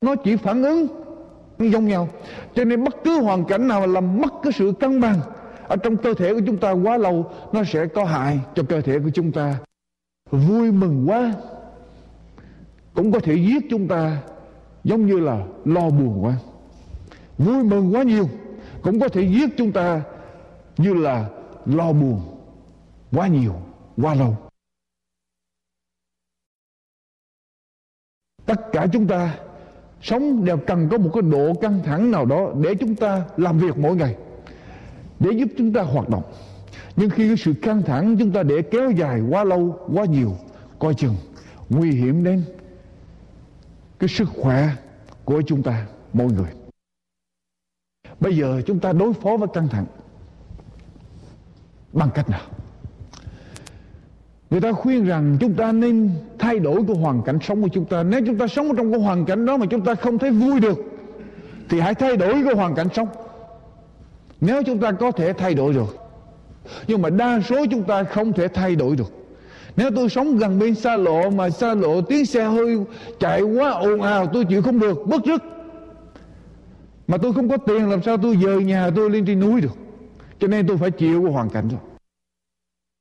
Nó chỉ phản ứng giống nhau. Cho nên bất cứ hoàn cảnh nào làm mất cái sự cân bằng ở trong cơ thể của chúng ta quá lâu, nó sẽ có hại cho cơ thể của chúng ta. Vui mừng quá cũng có thể giết chúng ta giống như là lo buồn quá. Vui mừng quá nhiều cũng có thể giết chúng ta như là lo buồn quá nhiều, quá lâu. Tất cả chúng ta sống đều cần có một cái độ căng thẳng nào đó để chúng ta làm việc mỗi ngày, để giúp chúng ta hoạt động. Nhưng khi cái sự căng thẳng chúng ta để kéo dài quá lâu, quá nhiều, coi chừng nguy hiểm đến cái sức khỏe của chúng ta mỗi người. Bây giờ chúng ta đối phó với căng thẳng bằng cách nào? Người ta khuyên rằng chúng ta nên thay đổi cái hoàn cảnh sống của chúng ta. Nếu chúng ta sống trong cái hoàn cảnh đó mà chúng ta không thấy vui được, thì hãy thay đổi cái hoàn cảnh sống. Nếu chúng ta có thể thay đổi được, nhưng mà đa số chúng ta không thể thay đổi được. Nếu tôi sống gần bên xa lộ mà xa lộ tiếng xe hơi chạy quá ồn ào, tôi chịu không được bất rứt. Mà tôi không có tiền, làm sao tôi dời nhà tôi lên trên núi được? Cho nên tôi phải chịu cái hoàn cảnh rồi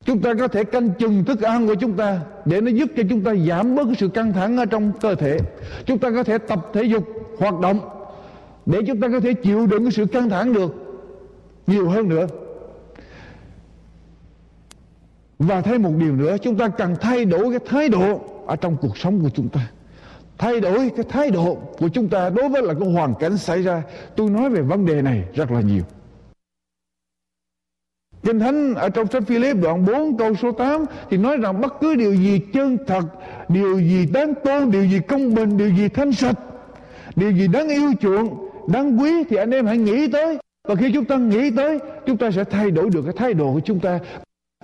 chúng ta có thể canh chừng thức ăn của chúng ta để nó giúp cho chúng ta giảm bớt cái sự căng thẳng ở trong cơ thể. Chúng ta có thể tập thể dục, hoạt động để chúng ta có thể chịu đựng cái sự căng thẳng được nhiều hơn nữa. Và thêm một điều nữa, chúng ta cần thay đổi cái thái độ ở trong cuộc sống của chúng ta. Thay đổi cái thái độ của chúng ta đối với là cái hoàn cảnh xảy ra. Tôi nói về vấn đề này rất là nhiều. Kinh Thánh ở trong sách Philip đoạn 4 câu số 8 thì nói rằng bất cứ điều gì chân thật, điều gì đáng tôn, điều gì công bình, điều gì thanh sạch, điều gì đáng yêu chuộng, đáng quý thì anh em hãy nghĩ tới. Và khi chúng ta nghĩ tới, chúng ta sẽ thay đổi được cái thái độ của chúng ta.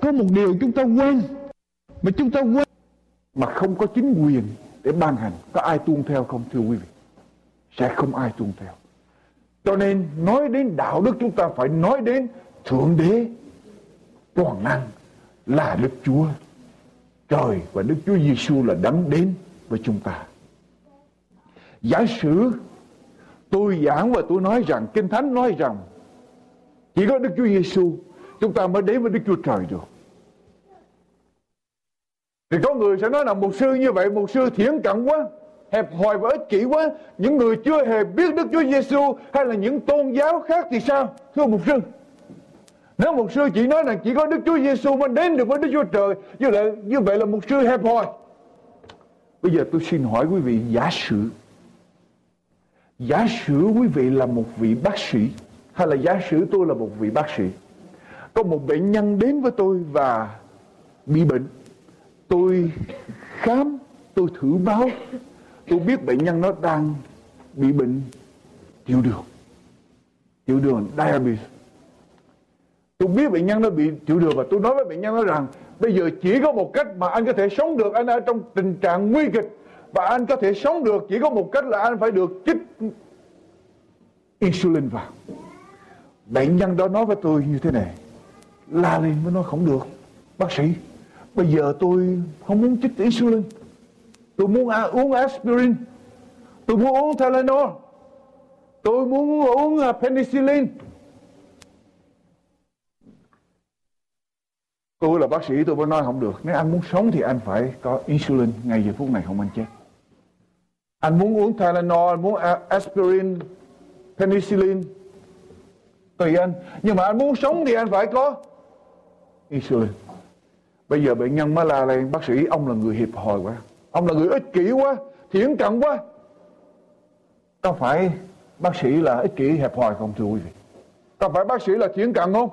Có một điều chúng ta quên, mà chúng ta quên mà không có chính quyền để ban hành. Có ai tuân theo không thưa quý vị? Sẽ không ai tuân theo. Cho nên nói đến đạo đức chúng ta phải nói đến Thượng Đế toàn năng là Đức Chúa. Trời và Đức Chúa Giêsu là đấng đến với chúng ta. Giả sử tôi giảng và tôi nói rằng Kinh Thánh nói rằng chỉ có Đức Chúa Giêsu chúng ta mới đến với Đức Chúa Trời được. Thì có người sẽ nói là một sư như vậy, một sư thiển cận quá, hẹp hòi và ích kỷ quá. Những người chưa hề biết Đức Chúa Giêsu hay là những tôn giáo khác thì sao? Thưa một sư, nếu một sư chỉ nói là chỉ có Đức Chúa Giêsu mới đến được với Đức Chúa Trời, như vậy, như vậy là một sư hẹp hòi. Bây giờ tôi xin hỏi quý vị giả sử Giả sử quý vị là một vị bác sĩ Hay là giả sử tôi là một vị bác sĩ Có một bệnh nhân đến với tôi và bị bệnh Tôi khám, tôi thử báo Tôi biết bệnh nhân nó đang bị bệnh tiểu đường Tiểu đường, diabetes Tôi biết bệnh nhân nó bị chịu được và tôi nói với bệnh nhân nó rằng, bây giờ chỉ có một cách mà anh có thể sống được anh ở trong tình trạng nguy kịch. Và anh có thể sống được, chỉ có một cách là anh phải được chích insulin vào. Bệnh nhân đó nói với tôi như thế này, La lên mới nói không được. Bác sĩ, Bây giờ tôi không muốn chích insulin. Tôi muốn uống aspirin. Tôi muốn uống Tylenol. Tôi muốn uống à, penicillin. Tôi là bác sĩ, tôi mới nói không được. Nếu anh muốn sống thì anh phải có insulin Ngay giờ phút này không anh chết Anh muốn uống Tylenol Anh muốn aspirin, Penicillin. Tùy anh. Nhưng mà anh muốn sống thì anh phải có Insulin. Bây giờ bệnh nhân mới la lên, Bác sĩ, ông là người hiệp hồi quá. Ông là người ích kỷ quá Thiển cận quá. Có phải bác sĩ là ích kỷ hẹp hòi không, thưa quý vị? Có phải bác sĩ là thiển cận không?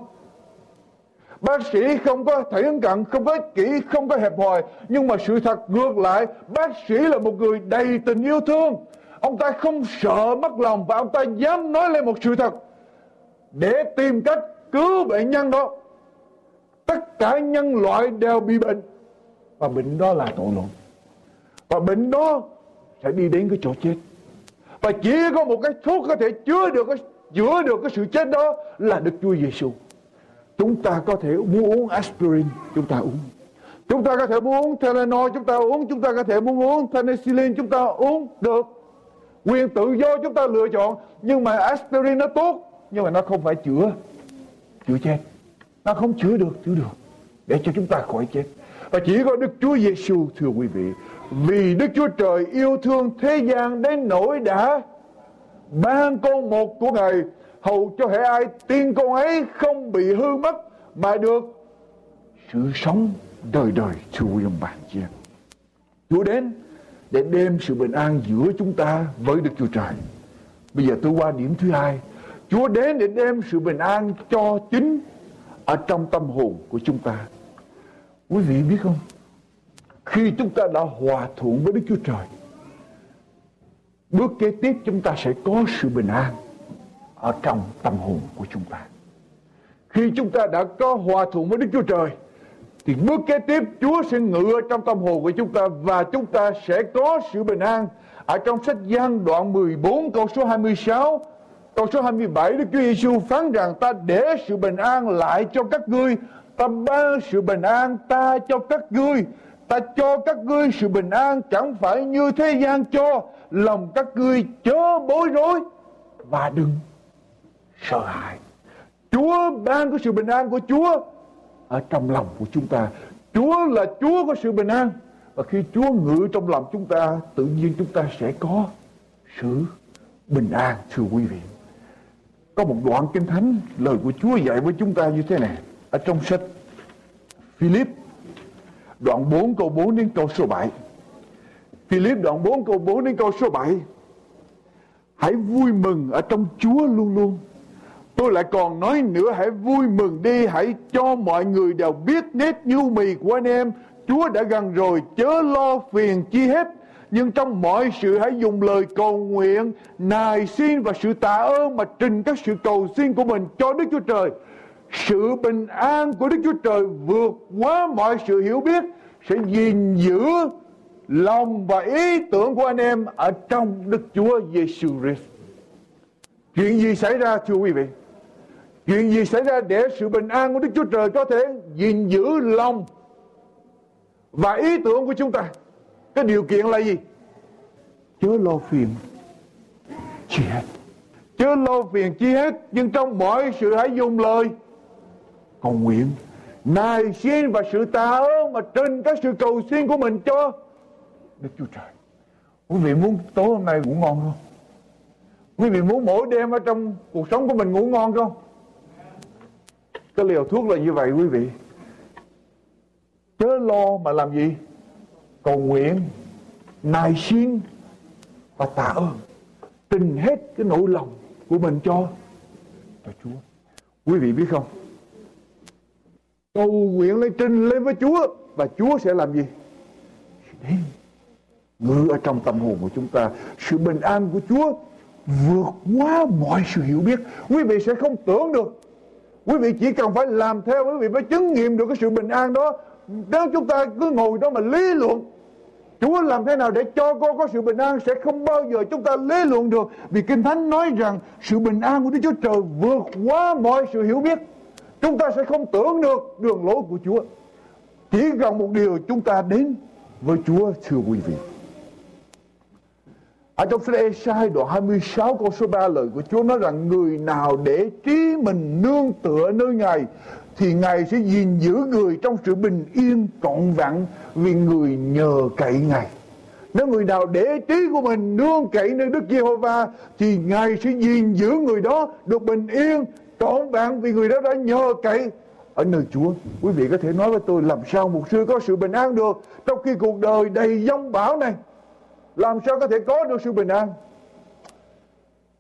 Bác sĩ không có thiển cận, không có ích kỷ, không có hẹp hòi. Nhưng mà sự thật ngược lại, bác sĩ là một người đầy tình yêu thương. Ông ta không sợ mất lòng và ông ta dám nói lên một sự thật để tìm cách cứu bệnh nhân đó. Tất cả nhân loại đều bị bệnh và bệnh đó là tội lỗi. Và bệnh đó sẽ đi đến cái chỗ chết. Và chỉ có một cái thuốc có thể chứa được cái chữa được cái sự chết đó là Đức Chúa Giêsu. Chúng ta có thể muốn uống aspirin, chúng ta uống. Chúng ta có thể muốn uống Tylenol, chúng ta uống. Chúng ta có thể muốn uống penicillin, chúng ta uống được. Quyền tự do chúng ta lựa chọn. Nhưng mà aspirin nó tốt, nhưng mà nó không phải chữa, chữa chết. Nó không chữa được, chữa được. Để cho chúng ta khỏi chết. Và chỉ có Đức Chúa Giêsu thưa quý vị. Vì Đức Chúa Trời yêu thương thế gian đến nỗi đã ban con một của Ngài hầu cho hệ ai tiên con ấy không bị hư mất mà được sự sống đời đời chúa quý bàn bạn Chúa đến để đem sự bình an giữa chúng ta với Đức Chúa Trời. Bây giờ tôi qua điểm thứ hai. Chúa đến để đem sự bình an cho chính ở trong tâm hồn của chúng ta. Quý vị biết không? Khi chúng ta đã hòa thuận với Đức Chúa Trời, bước kế tiếp chúng ta sẽ có sự bình an ở trong tâm hồn của chúng ta. Khi chúng ta đã có hòa thuận với Đức Chúa Trời, thì bước kế tiếp, Chúa sẽ ngự ở trong tâm hồn của chúng ta và chúng ta sẽ có sự bình an. Ở trong sách Giăng đoạn 14 câu số 26 câu số 27 Đức Chúa Giêsu phán rằng ta để sự bình an lại cho các ngươi, ta ban sự bình an ta cho các ngươi ta cho các ngươi sự bình an chẳng phải như thế gian cho, lòng các ngươi chớ bối rối và đừng sợ hãi. Chúa ban cái sự bình an của Chúa ở trong lòng của chúng ta. Chúa là Chúa có sự bình an. Và khi Chúa ngự trong lòng chúng ta, tự nhiên chúng ta sẽ có sự bình an thưa quý vị có một đoạn kinh thánh, lời của Chúa dạy với chúng ta như thế này, ở trong sách Philip, đoạn 4 câu 4 đến câu số 7 Philip đoạn 4 câu 4 đến câu số 7 Hãy vui mừng ở trong Chúa luôn luôn. Tôi lại còn nói nữa hãy vui mừng đi Hãy cho mọi người đều biết nét nhu mì của anh em Chúa đã gần rồi chớ lo phiền chi hết nhưng trong mọi sự hãy dùng lời cầu nguyện, nài xin và sự tạ ơn mà trình các sự cầu xin của mình cho Đức Chúa Trời. Sự bình an của Đức Chúa Trời vượt quá mọi sự hiểu biết sẽ gìn giữ lòng và ý tưởng của anh em ở trong Đức Chúa Giêsu Christ. Chuyện gì xảy ra thưa quý vị? Chuyện gì xảy ra để sự bình an của Đức Chúa Trời có thể gìn giữ lòng và ý tưởng của chúng ta? cái điều kiện là gì? Chớ lo phiền chi hết. Chớ lo phiền chi hết, nhưng trong mọi sự hãy dùng lời cầu nguyện. Nài xin và sự tạ ơn mà trên các sự cầu xin của mình cho Đức Chúa Trời. Quý vị muốn tối hôm nay ngủ ngon không? Quý vị muốn mỗi đêm ở trong cuộc sống của mình ngủ ngon không? Cái liều thuốc là như vậy, quý vị. Chớ lo mà làm gì? Cầu nguyện, nài xin và tạ ơn. Trình hết cái nỗi lòng của mình cho cho Chúa. Quý vị biết không? Cầu nguyện lên trình lên với Chúa và Chúa sẽ làm gì? Đến ngự ở trong tâm hồn của chúng ta. Sự bình an của Chúa vượt quá mọi sự hiểu biết. Quý vị sẽ không tưởng được quý vị chỉ cần phải làm theo quý vị mới chứng nghiệm được cái sự bình an đó. Nếu chúng ta cứ ngồi đó mà lý luận, Chúa làm thế nào để cho con có sự bình an sẽ không bao giờ chúng ta lý luận được. Vì Kinh Thánh nói rằng sự bình an của Đức Chúa Trời vượt quá mọi sự hiểu biết. Chúng ta sẽ không tưởng được đường lối của Chúa. Chỉ cần một điều chúng ta đến với Chúa, thưa quý vị ở trong sách Esai đoạn 26 câu số 3 lời của Chúa nói rằng, người nào để trí mình nương tựa nơi Ngài, thì Ngài sẽ gìn giữ người trong sự bình yên trọn vẹn vì người nhờ cậy Ngài. Nếu người nào để trí của mình nương cậy nơi Đức Giê-hô-va, thì Ngài sẽ gìn giữ người đó được bình yên, trọn vẹn vì người đó đã nhờ cậy ở nơi Chúa. Quý vị có thể nói với tôi, làm sao một sư có sự bình an được trong khi cuộc đời đầy giông bão này. Làm sao có thể có được sự bình an?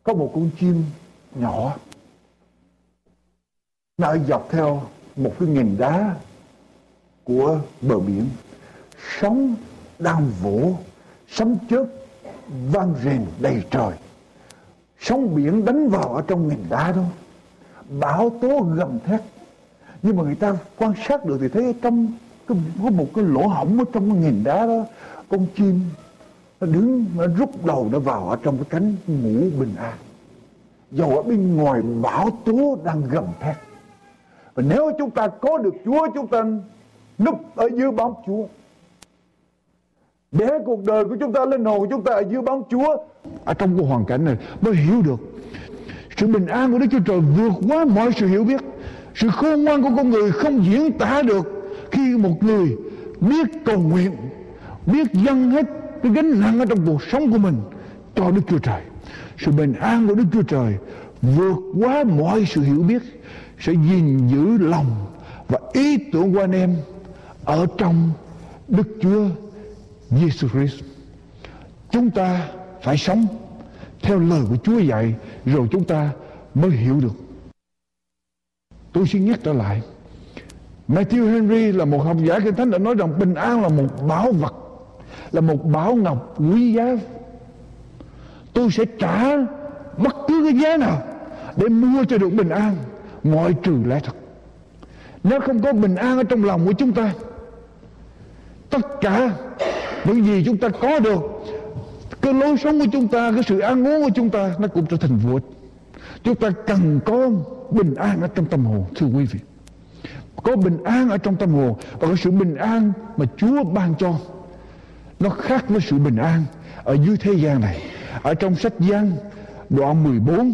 Có một con chim nhỏ. Nó dọc theo một cái nghìn đá của bờ biển. Sóng đang vỗ, sấm chớp vang rền đầy trời. Sóng biển đánh vào ở trong nghìn đá đó. Bão tố gầm thét. Nhưng mà người ta quan sát được thì thấy trong có một cái lỗ hổng ở trong cái nghìn đá đó, con chim nó đứng, nó rút đầu, nó vào ở trong cái cánh ngủ bình an. Dầu ở bên ngoài bão tố đang gầm thét. Và nếu chúng ta có được Chúa, chúng ta núp ở dưới bóng Chúa. Để cuộc đời của chúng ta, linh hồn của chúng ta ở dưới bóng Chúa. Ở trong cái hoàn cảnh này, mới hiểu được sự bình an của Đức Chúa Trời vượt quá mọi sự hiểu biết. Sự khôn ngoan của con người không diễn tả được khi một người biết cầu nguyện, biết dâng hết cái gánh nặng ở trong cuộc sống của mình cho Đức Chúa Trời sự bình an của Đức Chúa Trời vượt quá mọi sự hiểu biết sẽ gìn giữ lòng và ý tưởng của anh em ở trong Đức Chúa Giêsu Christ. Chúng ta phải sống theo lời của Chúa dạy rồi chúng ta mới hiểu được. Tôi xin nhắc trở lại. Matthew Henry là một học giả kinh thánh đã nói rằng bình an là một bảo vật, là một bảo ngọc quý giá. Tôi sẽ trả bất cứ cái giá nào để mua cho được bình an. Ngoại trừ lẽ thật. Nếu không có bình an ở trong lòng của chúng ta, tất cả những gì chúng ta có được, cái lối sống của chúng ta, cái sự ăn uống của chúng ta, nó cũng trở thành vô ích. Chúng ta cần có bình an ở trong tâm hồn, thưa quý vị. Có bình an ở trong tâm hồn và cái sự bình an mà Chúa ban cho nó khác với sự bình an ở dưới thế gian này. Ở trong sách Giăng, đoạn 14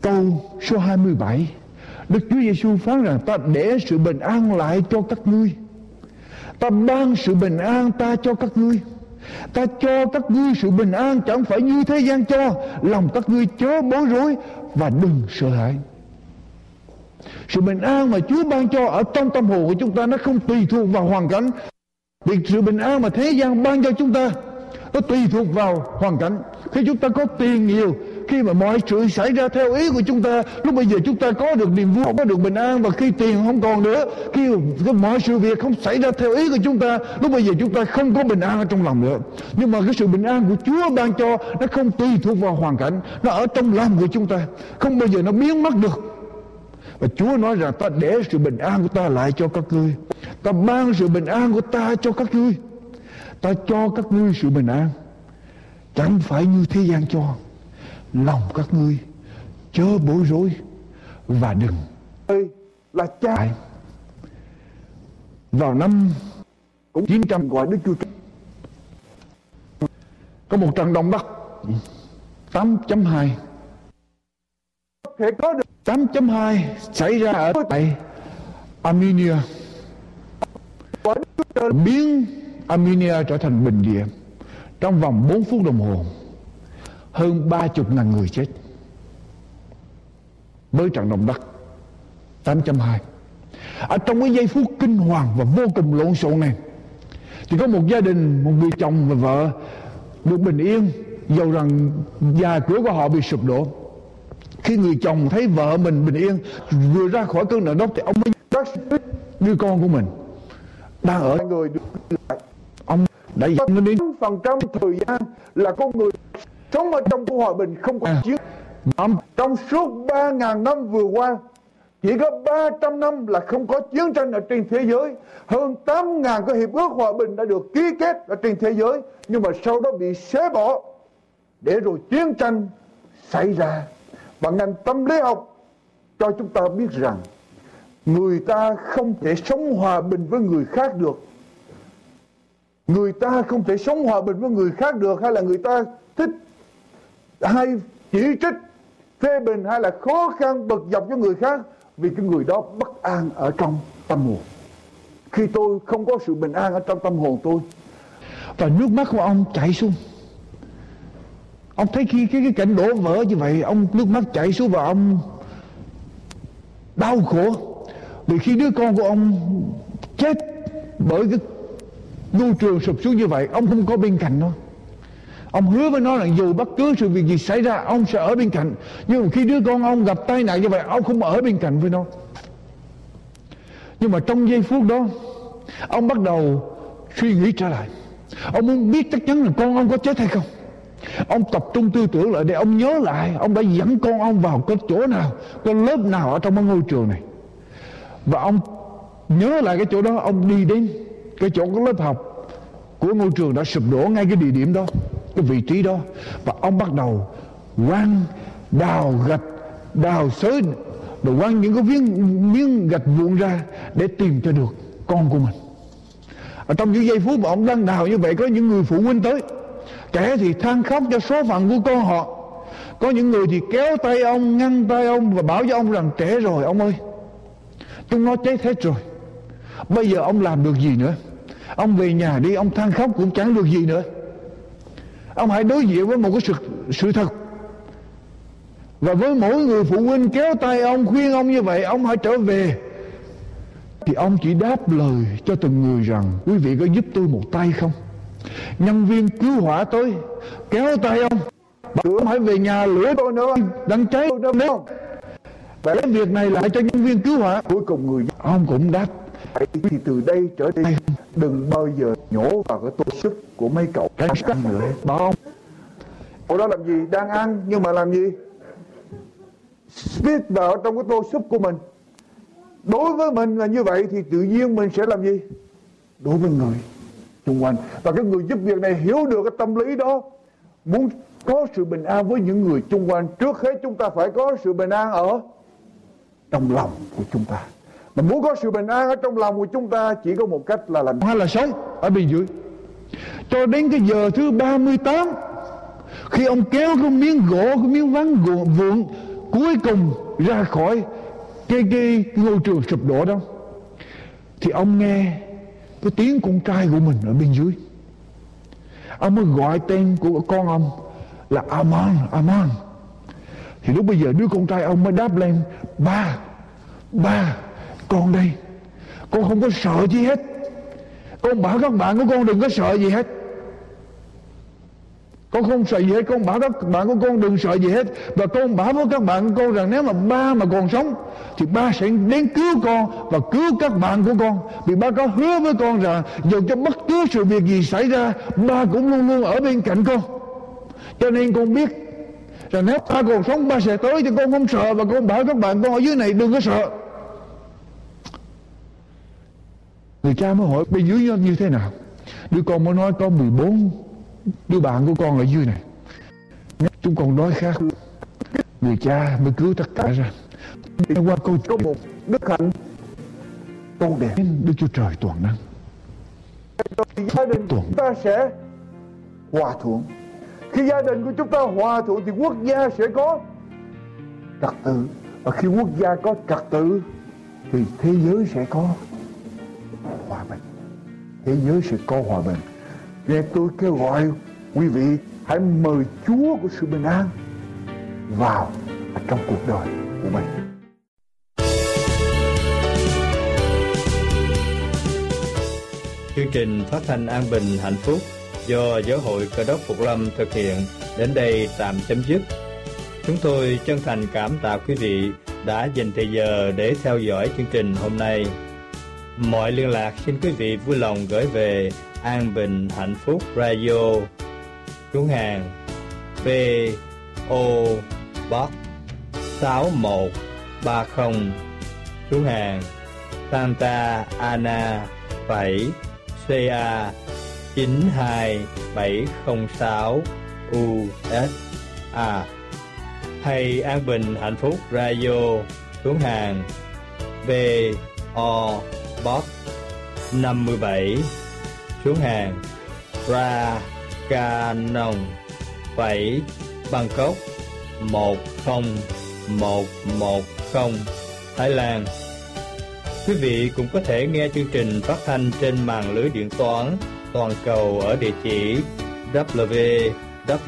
câu số 27 Đức Chúa Giêsu phán rằng, ta để sự bình an lại cho các ngươi. Ta ban sự bình an ta cho các ngươi. Ta cho các ngươi sự bình an chẳng phải như thế gian cho. Lòng các ngươi chớ bối rối và đừng sợ hãi. Sự bình an mà Chúa ban cho ở trong tâm hồn của chúng ta Nó không tùy thuộc vào hoàn cảnh Việc sự bình an mà thế gian ban cho chúng ta, Nó tùy thuộc vào hoàn cảnh. Khi chúng ta có tiền nhiều, khi mà mọi sự xảy ra theo ý của chúng ta, lúc bây giờ chúng ta có được niềm vui, có được bình an, và khi tiền không còn nữa, khi mọi sự việc không xảy ra theo ý của chúng ta, lúc bây giờ chúng ta không có bình an ở trong lòng nữa. Nhưng mà cái sự bình an của Chúa ban cho, nó không tùy thuộc vào hoàn cảnh, nó ở trong lòng của chúng ta. Không bao giờ nó biến mất được. Và Chúa nói rằng, ta để sự bình an của ta lại cho các ngươi. Ta mang sự bình an của ta cho các ngươi. Ta cho các ngươi sự bình an. Chẳng phải như thế gian cho. Lòng các ngươi chớ bối rối và đừng ơi là cha. Vào năm 900 gọi Đức Chúa Trời. Có một trận động đất 8.2 thể có được. 8.2 xảy ra ở tại Armenia biến Armenia trở thành bình địa trong vòng 4 phút đồng hồ. Hơn ba chục ngàn người chết. Với trận động đất 8.2 ở à, trong cái giây phút kinh hoàng và vô cùng lộn xộn này, thì có một gia đình, một người chồng và vợ được bình yên, dầu rằng nhà cửa của họ bị sụp đổ. Khi người chồng thấy vợ mình bình yên, vừa ra khỏi cơn nợ đốc thì ông mới bắt đứa con của mình đang ở người ông đã dành đến phần trăm thời gian là con người sống ở trong của hòa bình không có à. chiến trong suốt ba ngàn năm vừa qua chỉ có 300 năm là không có chiến tranh ở trên thế giới. Hơn 8 ngàn cái hiệp ước hòa bình đã được ký kết ở trên thế giới Nhưng mà sau đó bị xé bỏ Để rồi chiến tranh xảy ra. Và ngành tâm lý học cho chúng ta biết rằng Người ta không thể sống hòa bình với người khác được. Người ta không thể sống hòa bình với người khác được Hay là người ta thích hay chỉ trích phê bình hay là khó khăn bực dọc cho người khác vì cái người đó bất an ở trong tâm hồn. Khi tôi không có sự bình an ở trong tâm hồn tôi và nước mắt của ông chảy xuống. Ông thấy khi cái, cái cảnh đổ vỡ như vậy ông nước mắt chảy xuống và ông đau khổ vì khi đứa con của ông chết bởi cái ngôi trường sụp xuống như vậy, ông không có bên cạnh nó. Ông hứa với nó là dù bất cứ sự việc gì xảy ra, Ông sẽ ở bên cạnh. Nhưng mà khi đứa con ông gặp tai nạn như vậy, Ông không ở bên cạnh với nó. Nhưng mà trong giây phút đó, Ông bắt đầu suy nghĩ trở lại. Ông muốn biết chắc chắn là con ông có chết hay không. Ông tập trung tư tưởng lại để ông nhớ lại Ông đã dẫn con ông vào cái chỗ nào, Cái lớp nào ở trong cái ngôi trường này. Và ông nhớ lại cái chỗ đó, Ông đi đến cái chỗ cái lớp học Của ngôi trường đã sụp đổ ngay cái địa điểm đó, cái vị trí đó. Và ông bắt đầu quăng đào gạch, đào xới rồi quăng những cái viên, miếng gạch vụn ra để tìm cho được con của mình. Ở trong những giây phút mà ông đang đào như vậy, có những người phụ huynh tới trẻ thì than khóc cho số phận của con họ. Có những người thì kéo tay ông, ngăn tay ông và bảo với ông rằng, trẻ rồi, ông ơi chúng nó chết hết rồi. Bây giờ ông làm được gì nữa? Ông về nhà đi, ông than khóc cũng chẳng được gì nữa. Ông hãy đối diện với một cái sự sự thật. Và với mỗi người phụ huynh kéo tay ông, khuyên ông như vậy, ông hãy trở về. Thì ông chỉ đáp lời cho từng người rằng, quý vị có giúp tôi một tay không? Nhân viên cứu hỏa tới kéo tay ông. Bảo ông hãy về nhà lửa tôi nữa đang cháy tôi đâu và cái việc này lại cho nhân viên cứu hỏa. Cuối cùng người ông cũng đáp thì từ đây trở đi. Đừng bao giờ nhổ vào cái tô súp của mấy cậu cái ăn nữa. bảo không cậu đó làm gì? Đang ăn nhưng mà làm gì? Spit vào trong cái tô súp của mình. Đối với mình là như vậy thì tự nhiên mình sẽ làm gì? Đối với người xung quanh. Và cái người giúp việc này hiểu được cái tâm lý đó. Muốn có sự bình an với những người xung quanh. Trước hết chúng ta phải có sự bình an ở trong lòng của chúng ta. Mà muốn có sự bình an ở trong lòng của chúng ta chỉ có một cách là làm hay là sống ở bên dưới cho đến cái giờ thứ 38 khi ông kéo cái miếng gỗ cái miếng ván vụn cuối cùng ra khỏi cái, cái ngôi trường sụp đổ đó thì ông nghe cái tiếng con trai của mình ở bên dưới. Ông mới gọi tên của con ông là Aman Aman thì lúc bây giờ đứa con trai ông mới đáp lên, ba ba, con đây, con không có sợ gì hết. Con bảo các bạn của con đừng có sợ gì hết. Con không sợ gì hết, con bảo các bạn của con đừng sợ gì hết. Và con bảo với các bạn của con rằng nếu mà ba mà còn sống, thì ba sẽ đến cứu con và cứu các bạn của con. Vì ba có hứa với con rằng dù cho bất cứ sự việc gì xảy ra, ba cũng luôn luôn ở bên cạnh con. Cho nên con biết rằng nếu ba còn sống ba sẽ tới thì con không sợ và con bảo các bạn con ở dưới này đừng có sợ. Người cha mới hỏi bên dưới như thế nào? Đứa con mới nói có 14 đứa bạn của con ở dưới này. Chúng con đói khát người cha mới cứu tất cả ra. Qua câu có một đức hạnh tôn đẹp Đức Chúa Trời toàn năng. Chúng ta sẽ hòa thuận khi gia đình của chúng ta hòa thuận thì quốc gia sẽ có trật tự. Và khi quốc gia có trật tự thì thế giới sẽ có hòa bình. Thế giới sẽ có hòa bình. Nghe tôi kêu gọi quý vị hãy mời Chúa của sự bình an vào trong cuộc đời của mình. Chương trình phát thanh an bình hạnh phúc do Giáo hội Cơ đốc Phục Lâm thực hiện đến đây tạm chấm dứt. Chúng tôi chân thành cảm tạ quý vị đã dành thời giờ để theo dõi chương trình hôm nay. Mọi liên lạc xin quý vị vui lòng gửi về An Bình Hạnh Phúc Radio Xuống hàng, P O Box 6130 Xuống hàng, Santa Ana phẩy CA 92706 USA hay An Bình Hạnh Phúc Radio xuống hàng B O Box 57 xuống hàng ra ca nông Phẩy Bangkok 10110 Thái Lan. Quý vị cũng có thể nghe chương trình phát thanh trên mạng lưới điện toán toàn cầu ở địa chỉ www.abhbradio.org.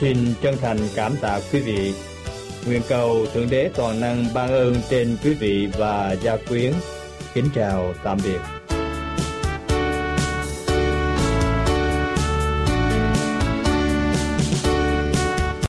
Xin chân thành cảm tạ quý vị. Nguyện cầu Thượng Đế Toàn Năng ban ơn trên quý vị và gia quyến. Kính chào tạm biệt.